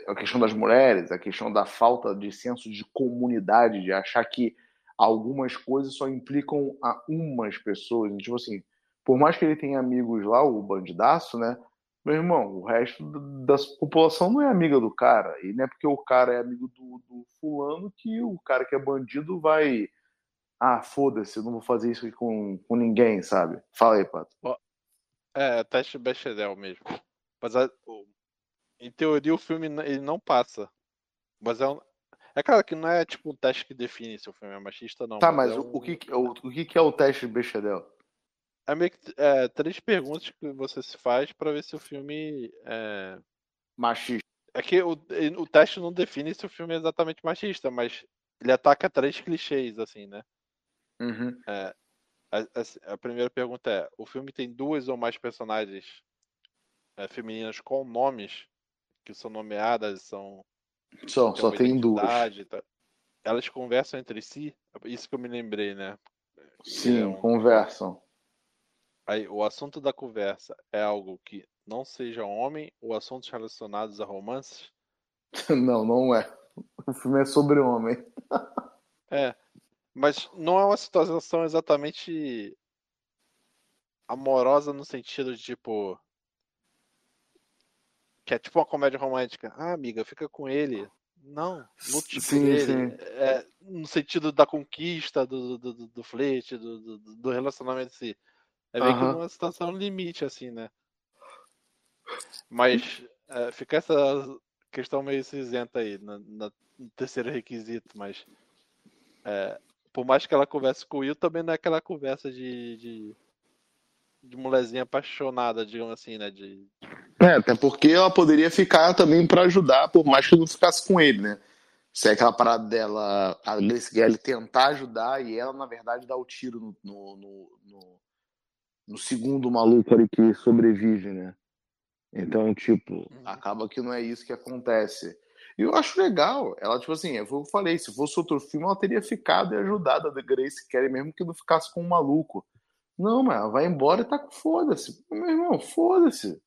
A questão das mulheres, a questão da falta de senso de comunidade, de achar que algumas coisas só implicam a umas pessoas. Tipo assim, por mais que ele tenha amigos lá, o bandidaço, né? Meu irmão, o resto da da população não é amiga do cara. E não é porque o cara é amigo do, do fulano que o cara que é bandido vai ah, foda-se, eu não vou fazer isso com, com ninguém, sabe? Fala aí, Pato. É, teste Bechdel mesmo. Mas a, em teoria o filme ele não passa. Mas é um, é claro que não é tipo um teste que define se o filme é machista, não. Tá, mas, mas é um... o, que, o, o que é o teste de Bechdel? É meio que é, três perguntas que você se faz para ver se o filme é. Machista. É que o, o teste não define se o filme é exatamente machista, mas ele ataca três clichês, assim, né? Uhum. É, a, a, a, primeira pergunta é: o filme tem duas ou mais personagens é, femininas com nomes que são nomeadas, são. Só, só tem duas. Tá? Elas conversam entre si? Isso que eu me lembrei, né? Sim, é um... conversam. Aí, o assunto da conversa é algo que não seja homem ou assuntos relacionados a romances? Não, não é. O filme é sobre homem. É, mas não é uma situação exatamente amorosa no sentido de tipo. Que é tipo uma comédia romântica. Ah, amiga, fica com ele. Não, no tipo sim, dele. Sim. É, no sentido da conquista, do, do, do, do flerte, do, do, do relacionamento em si. É meio que uma situação limite, assim, né? Mas é, fica essa questão meio cinzenta aí, na, na, no terceiro requisito, mas é, por mais que ela converse com o Will, também não é aquela conversa de, de, de mulherzinha apaixonada, digamos assim, né? De... É, até porque ela poderia ficar também para ajudar, por mais que não ficasse com ele, né? Se é aquela parada dela, a Grace Kelly tentar ajudar e ela, na verdade, dar o tiro no, no, no, no, segundo maluco ali que sobrevive, né? Então, tipo, uhum. acaba que não é isso que acontece. E eu acho legal. Ela, tipo assim, é eu falei, se fosse outro filme, ela teria ficado e ajudado a Grace Kelly, mesmo que não ficasse com um maluco. Não, mas ela vai embora e tá com foda-se. Meu irmão, foda-se.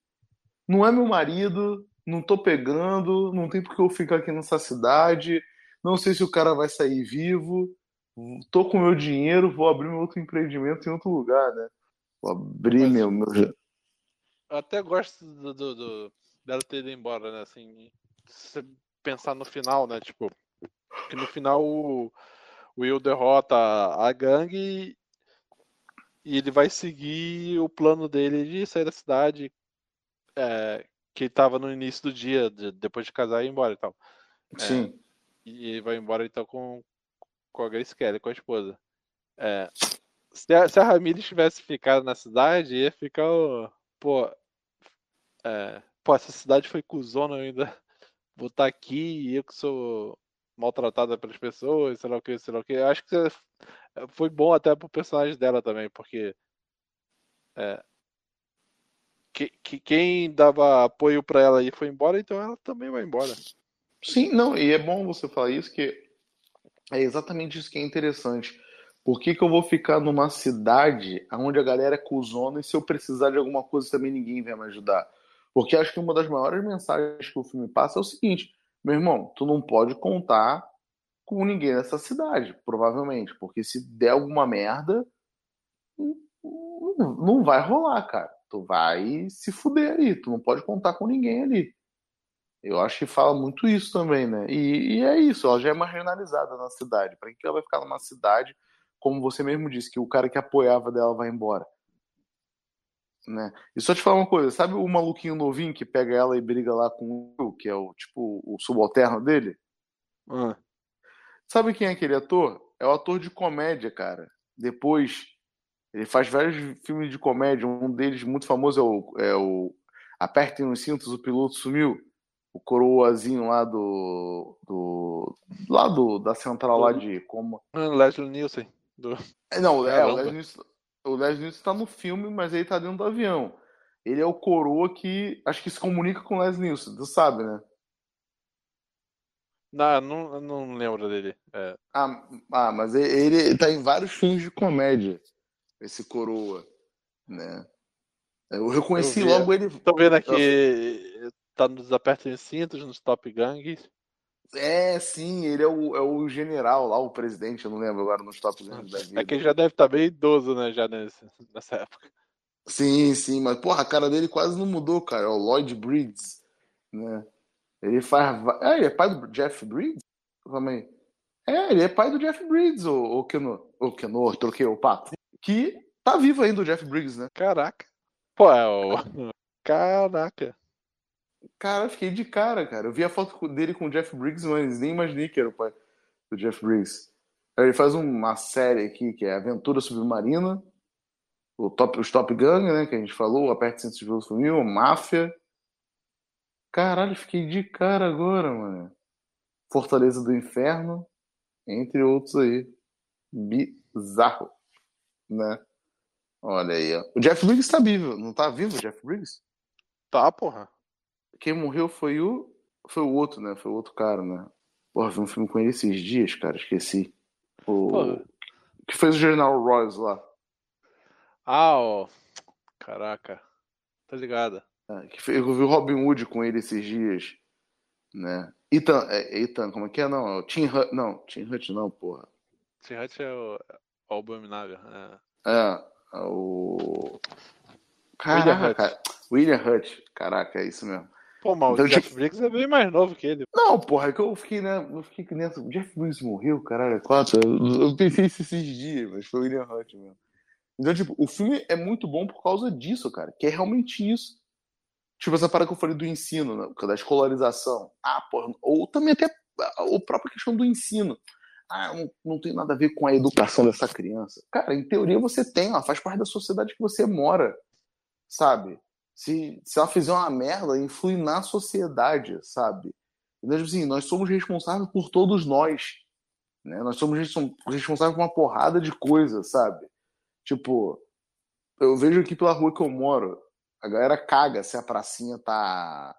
Não é meu marido, não tô pegando, não tem porque eu ficar aqui nessa cidade, não sei se o cara vai sair vivo, tô com meu dinheiro, vou abrir meu outro empreendimento em outro lugar, né? Vou abrir mas, meu, meu. Eu até gosto do, do, do, dela ter ido embora, né? Assim, pensar no final, né? Tipo, que no final o, o Will derrota a gangue e ele vai seguir o plano dele de sair da cidade é, que estava no início do dia, de, depois de casar e ir embora e tal. É, Sim. E ele vai embora então com, com a Grace Kelly, com a esposa. É, se a, se a Ramirez tivesse ficado na cidade, ia ficar. Pô, é, pô, essa cidade foi cuzona ainda vou estar aqui e eu que sou maltratada pelas pessoas, sei lá o que, sei lá o que. Acho que foi bom até pro personagem dela também, porque é, que, que, quem dava apoio para ela e foi embora, então ela também vai embora. Sim, não, e é bom você falar isso, que é exatamente isso que é interessante. Por que, que eu vou ficar numa cidade onde a galera é cuzona e se eu precisar de alguma coisa também ninguém vai me ajudar? Porque acho que uma das maiores mensagens que o filme passa é o seguinte: meu irmão, tu não pode contar com ninguém nessa cidade, provavelmente, porque se der alguma merda, não vai rolar, cara. Tu vai se fuder ali, tu não pode contar com ninguém ali. Eu acho que fala muito isso também, né? E, e é isso, ela já é marginalizada na cidade. Para que ela vai ficar numa cidade, como você mesmo disse, que o cara que apoiava dela vai embora? Né? E só te falar uma coisa, sabe o maluquinho novinho que pega ela e briga lá com o Will, que é o tipo o subalterno dele? Ah. Sabe quem é aquele ator? É o ator de comédia, cara. Depois, ele faz vários filmes de comédia. Um deles muito famoso é o, é o Apertem os cintos, o piloto sumiu. O coroazinho lá do. do lá do, da central lá de como. Leslie Nielsen. Do... É, não, é, o Leslie Nielsen o Leslie Nielsen está no filme, mas ele está dentro do avião. Ele é o coroa que acho que se comunica com o Leslie Nielsen, tu sabe, né? Não, não, não lembro dele. É. Ah, ah, mas ele, ele tá em vários filmes de comédia, esse coroa, né? Eu reconheci eu logo ele. Tô vendo aqui, eu... tá nos apertos cintos, nos Top Gangs. É, sim, ele é o, é o general lá, o presidente, eu não lembro agora nos top da vida. É que ele já deve estar tá bem idoso, né, já nesse, nessa época. Sim, sim, mas porra, a cara dele quase não mudou, cara. É o Lloyd Bridges, né? Ele faz. É, ele é pai do Jeff Bridges? Também. É, ele é pai do Jeff Briggs, o, o Kenor. O Kenor, troquei o pato. Que tá vivo ainda o Jeff Briggs, né? Caraca. Pô, é o. Caraca. Cara, eu fiquei de cara, cara. Eu vi a foto dele com o Jeff Briggs, mas nem imaginei que era o pai do Jeff Briggs. Ele faz uma série aqui que é Aventura Submarina, o top, os Top Gun, né, que a gente falou, Aperte 112 mil, Máfia. Caralho, fiquei de cara agora, mano. Fortaleza do Inferno, entre outros aí. Bizarro, né? Olha aí, ó. O Jeff Briggs tá vivo, não tá vivo o Jeff Briggs? Tá, porra. Quem morreu foi o. Foi o outro, né? Foi o outro cara, né? Porra, vi um filme com ele esses dias, cara, esqueci. O. Porra. Que fez o General Royce lá. Ah, ó. Caraca. Tá ligado. É, que fez, eu vi o Robin Hood com ele esses dias. Né? Ethan, é, Ethan, como é que é? Não, é o Tim Hutt. Não, Tim Hutt não, porra. Tim Hutt é o, é o Abominável. É. é, é o. Caraca, William Hutt. Cara. William Hutt. Caraca, é isso mesmo. Pô, mas então, o Jeff tipo... Briggs é bem mais novo que ele. Não, porra, é que eu fiquei, né? Eu fiquei nessa. O Jeff Briggs morreu, caralho, é quatro. Eu, eu pensei isso esses dias, mas foi o William Hunt mesmo. Então, tipo, o filme é muito bom por causa disso, cara. Que é realmente isso. Tipo, essa parada que eu falei do ensino, né? da escolarização. Ah, porra, ou também até a própria questão do ensino. Ah, não, não tem nada a ver com a educação dessa criança. Cara, em teoria você tem, ela faz parte da sociedade que você mora, sabe? Se, se ela fizer uma merda, influi na sociedade, sabe? Então, tipo assim, nós somos responsáveis por todos nós. Né? Nós somos responsáveis por uma porrada de coisas, sabe? Tipo, eu vejo aqui pela rua que eu moro, a galera caga se a pracinha tá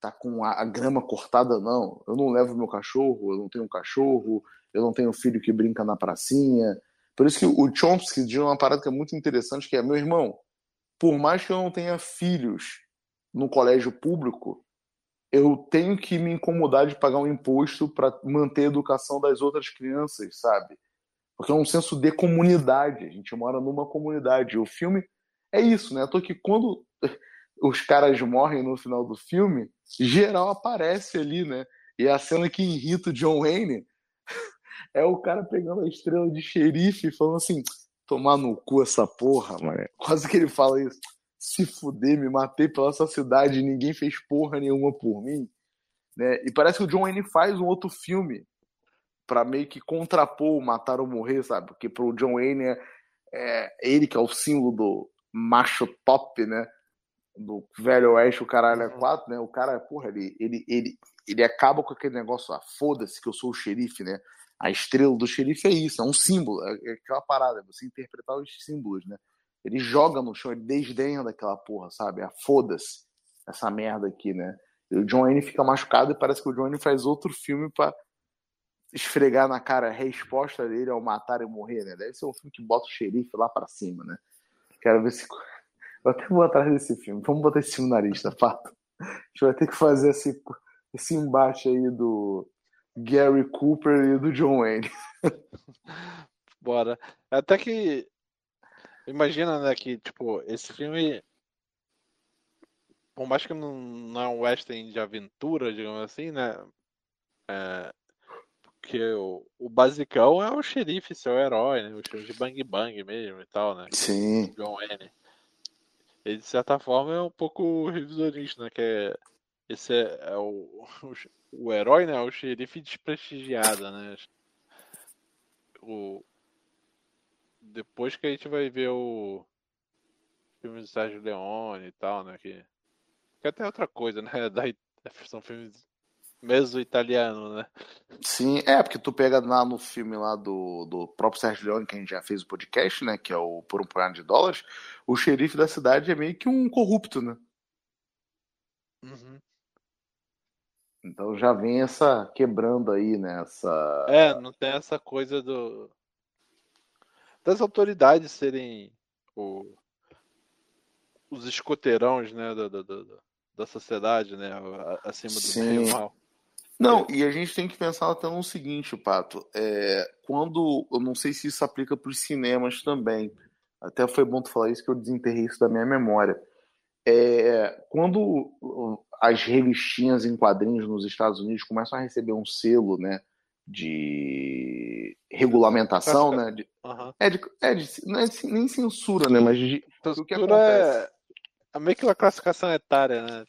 tá com a, a grama cortada não. Eu não levo meu cachorro, eu não tenho um cachorro, eu não tenho filho que brinca na pracinha. Por isso que o Chomsky diz uma parada que é muito interessante, que é, meu irmão, por mais que eu não tenha filhos no colégio público, eu tenho que me incomodar de pagar um imposto para manter a educação das outras crianças, sabe? Porque é um senso de comunidade. A gente mora numa comunidade. O filme é isso, né? Tô que quando os caras morrem no final do filme, geral aparece ali, né? E a cena que irrita o John Wayne é o cara pegando a estrela de xerife e falando assim: tomar no cu essa porra, mano. Quase que ele fala isso. Se fuder, me matei pela essa cidade e ninguém fez porra nenhuma por mim. Né? E parece que o John Wayne faz um outro filme para meio que contrapor o Matar ou Morrer, sabe? Porque pro John Wayne é, é ele que é o símbolo do macho top, né? Do velho oeste, o caralho é uhum. quatro, né? O cara, porra, ele, ele, ele, ele acaba com aquele negócio, ah, foda-se que eu sou o xerife, né? A estrela do xerife é isso, é um símbolo, é, é aquela parada, é você interpretar os símbolos, né? Ele joga no chão, ele desdenha daquela porra, sabe? Ah, foda-se essa merda aqui, né? E o John Wayne fica machucado e parece que o John Wayne faz outro filme para esfregar na cara a resposta dele ao matar e morrer, né? Deve ser um filme que bota o xerife lá para cima, né? Quero ver se. Eu até vou atrás desse filme. Vamos botar esse filme na lista, fato. A gente vai ter que fazer esse, esse embate aí do Gary Cooper e do John Wayne. Bora. Até que. Imagina, né, que, tipo, esse filme. Por mais que não, não é um western de aventura, digamos assim, né? É, porque o, o basicão é o xerife, seu herói, né? O xerife de Bang Bang mesmo e tal, né? Sim. John Wayne. Ele, de certa forma, é um pouco revisionista, né? Que é, esse é, é o, o o herói, né? O xerife desprestigiado, né? O... Depois que a gente vai ver o filme do Sérgio Leone e tal, né? Que, que até outra coisa, né? Da... São filmes mesmo italiano, né? Sim, é, porque tu pega lá no filme lá do, do próprio Sérgio Leone, que a gente já fez o podcast, né? Que é o Por um Punhado de Dólares, o xerife da cidade é meio que um corrupto, né? Uhum. Então já vem essa quebrando aí, né? Essa... É, não tem essa coisa do das autoridades serem o... os escoteirões, né, da, da, da, da sociedade, né, acima do Sim. mal. Não, e a gente tem que pensar até no seguinte, Pato. É, quando. Eu não sei se isso aplica para os cinemas também. Até foi bom tu falar isso, que eu desenterrei isso da minha memória. É, quando as revistinhas em quadrinhos nos Estados Unidos começam a receber um selo, né, de regulamentação, né? De, uhum. é, de, é de, não é nem censura, né? Mas de, o que acontece. É, é meio que uma classificação etária, né?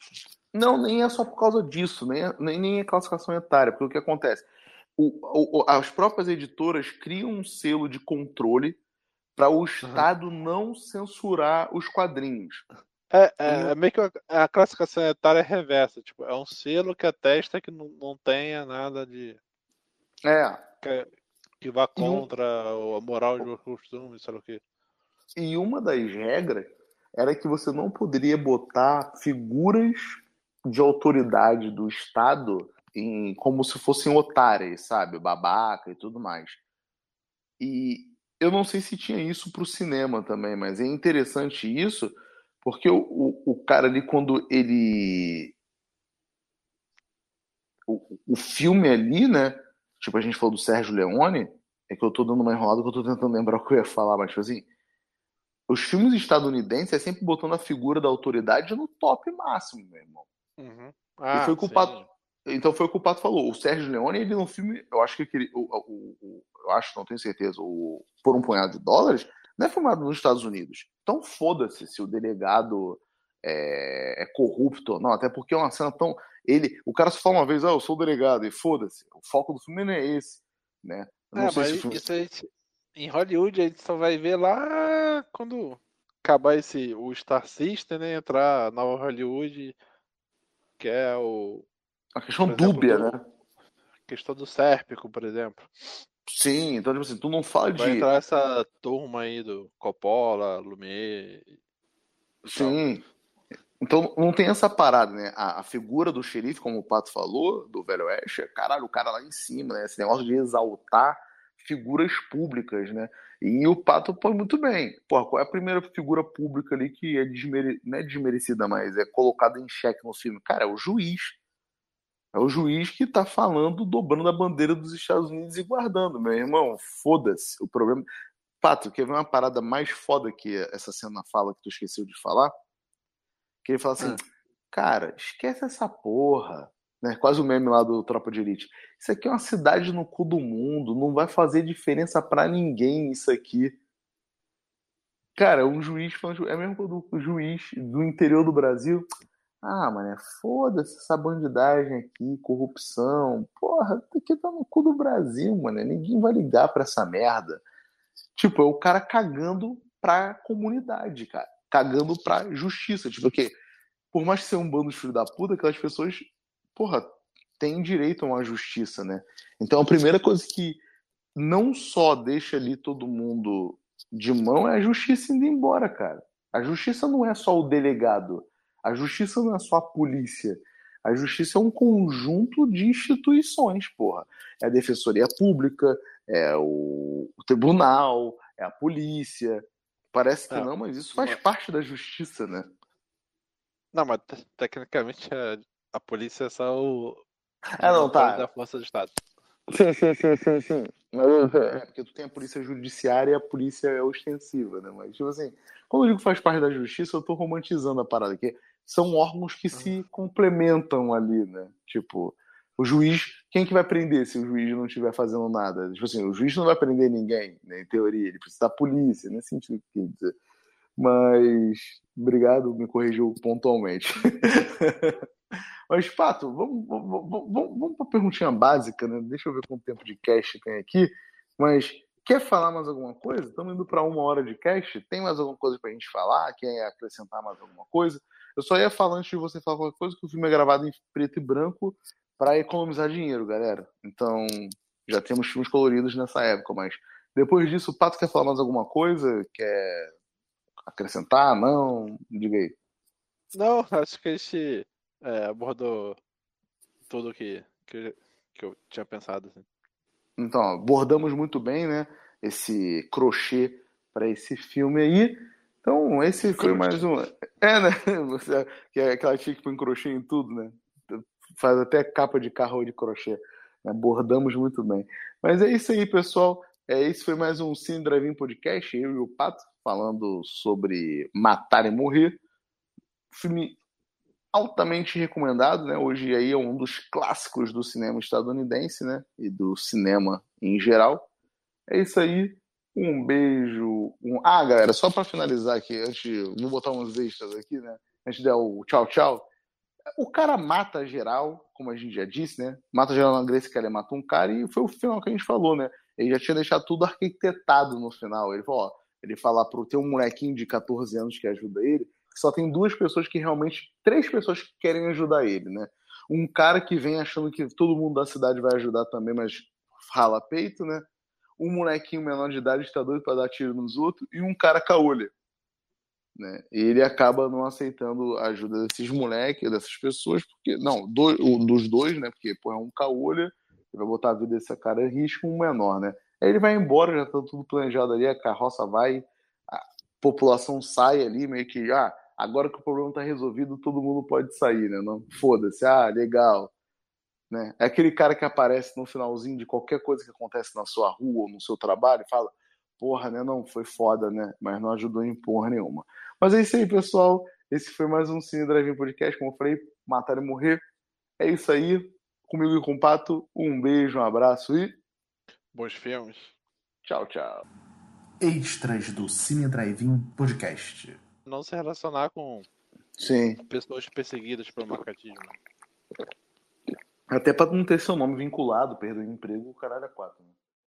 Não, nem é só por causa disso, nem, é, nem, nem é classificação etária, porque o que acontece? O, o, as próprias editoras criam um selo de controle para o Estado uhum. não censurar os quadrinhos. É, é, é, meio que a classificação etária é reversa, tipo, é um selo que atesta que não, não tenha nada de. É. Que, que vá contra a moral de costume, sei lá o quê. E uma das regras era que você não poderia botar figuras de autoridade do Estado em, como se fossem otários, sabe? Babaca e tudo mais. E eu não sei se tinha isso para o cinema também, mas é interessante isso, porque o, o, o cara ali, quando ele. O, o filme ali, né? Tipo, a gente falou do Sérgio Leone, é que eu tô dando uma enrolada que eu tô tentando lembrar o que eu ia falar, mas tipo assim. Os filmes estadunidenses é sempre botando a figura da autoridade no top máximo, meu irmão. Uhum. Ah, e foi culpado. Então foi o que o Pato falou. O Sérgio Leone, ele no filme, eu acho que ele, o, eu acho, não tenho certeza, o Por um Punhado de Dólares, não é filmado nos Estados Unidos. Então foda-se se o delegado é, é, corrupto ou não, até porque é uma cena tão. Ele, o cara só fala uma vez, ah, eu sou o delegado, e foda-se. O foco do filme não é esse, né? não é, sei se filme... isso aí, em Hollywood a gente só vai ver lá quando acabar esse o Star System, né? Entrar Nova Hollywood, que é o a questão exemplo, dúbia, do, né? A questão do Sérpico, por exemplo. Sim, então, tipo assim, tu não fala Vai de. entrar essa turma aí do Coppola, Lumière. Sim. Então não tem essa parada, né? A, a, figura do xerife, como o Pato falou, do Velho Oeste, é, caralho, o cara lá em cima, né? Esse negócio de exaltar figuras públicas, né? E o Pato põe muito bem. Porra, qual é a primeira figura pública ali que é desmere... não é desmerecida, mas é colocada em xeque no filme? Cara, é o juiz. É o juiz que está falando, dobrando a bandeira dos Estados Unidos e guardando, meu irmão. Foda-se. O problema. Pato, quer ver uma parada mais foda que essa cena fala que tu esqueceu de falar? Que ele fala assim: ah. cara, esquece essa porra. Né? Quase o meme lá do Tropa de Elite. Isso aqui é uma cidade no cu do mundo, não vai fazer diferença para ninguém isso aqui. Cara, um juiz falando. É mesmo do juiz do interior do Brasil. Ah, mano, foda-se essa bandidagem aqui, corrupção. Porra, aqui tá no cu do Brasil, mano. Ninguém vai ligar pra essa merda. Tipo, é o cara cagando pra comunidade, cara. Cagando pra justiça. Tipo, que por mais que seja um bando de filho da puta, aquelas pessoas, porra, têm direito a uma justiça, né? Então a primeira coisa que não só deixa ali todo mundo de mão é a justiça indo embora, cara. A justiça não é só o delegado. A justiça não é só a polícia. A justiça é um conjunto de instituições, porra. É a defensoria pública, é o, o tribunal, é a polícia. Parece que é, não, mas isso faz mas... parte da justiça, né? Não, mas tecnicamente a, a polícia é só o. É, não, tá. Da força do Estado. Sim, sim, sim, sim, sim. É, porque tu tem a polícia judiciária e a polícia é ostensiva, né? Mas, tipo assim, quando eu digo que faz parte da justiça, eu tô romantizando a parada aqui são órgãos que se complementam ali, né? Tipo, o juiz, quem que vai prender se o juiz não estiver fazendo nada? Tipo assim, o juiz não vai prender ninguém, né, em teoria, ele precisa da polícia, nesse sentido que quer dizer. Mas, obrigado, me corrigiu pontualmente. Mas, Pato, vamos, vamos, vamos, vamos para a perguntinha básica, né? Deixa eu ver quanto tempo de cast tem aqui. Mas, quer falar mais alguma coisa? Estamos indo para uma hora de cast. Tem mais alguma coisa para a gente falar? Quer acrescentar mais alguma coisa? Eu só ia falar antes de você falar qualquer coisa que o filme é gravado em preto e branco para economizar dinheiro, galera. Então, já temos filmes coloridos nessa época, mas depois disso, o Pato quer falar mais alguma coisa? Quer acrescentar? Não? Diga aí. Não, acho que a gente é, abordou tudo que, que, que eu tinha pensado. Assim. Então, abordamos muito bem, né? Esse crochê para esse filme aí. Então, esse foi mais um. É, né? que é aquela tia que põe crochê em tudo, né? Faz até capa de carro de crochê. Abordamos muito bem. Mas é isso aí, pessoal. É, esse foi mais um Cine Drive-In Podcast. Eu e o Pato falando sobre Matar e Morrer. Filme altamente recomendado, né? Hoje aí é um dos clássicos do cinema estadunidense, né? E do cinema em geral. É isso aí. Um beijo. Um... Ah, galera, só para finalizar aqui, antes, vou botar uns extras aqui, né? Antes de dar o tchau, tchau. O cara mata geral, como a gente já disse, né? Mata geral na Grécia, que ele matou um cara e foi o final que a gente falou, né? Ele já tinha deixado tudo arquitetado no final. Ele falou, ó, ele fala pro ter um molequinho de 14 anos que ajuda ele, só tem duas pessoas que realmente, três pessoas que querem ajudar ele, né? Um cara que vem achando que todo mundo da cidade vai ajudar também, mas rala peito, né? Um molequinho menor de idade está doido para dar tiro nos outros e um cara caolha. Né? Ele acaba não aceitando a ajuda desses moleques, dessas pessoas, porque não, do, dos dois, né? Porque pô, é um caolha, vai botar a vida desse cara em risco, um menor, né? Aí ele vai embora, já tá tudo planejado ali, a carroça vai, a população sai ali, meio que, ah, agora que o problema tá resolvido, todo mundo pode sair, né? Não, foda-se, ah, legal. Né? É aquele cara que aparece no finalzinho de qualquer coisa que acontece na sua rua ou no seu trabalho e fala, porra, né? Não, foi foda, né? Mas não ajudou em porra nenhuma. Mas é isso aí, pessoal. Esse foi mais um Cine Drive Podcast. Como eu falei, matar e morrer. É isso aí. Comigo e com o Pato. Um beijo, um abraço e. Bons filmes. Tchau, tchau. Extras do Cine Drive-In Podcast. Não se relacionar com Sim. pessoas perseguidas pelo macatismo. Até pra não ter seu nome vinculado, perder o emprego, o caralho é quatro. Né?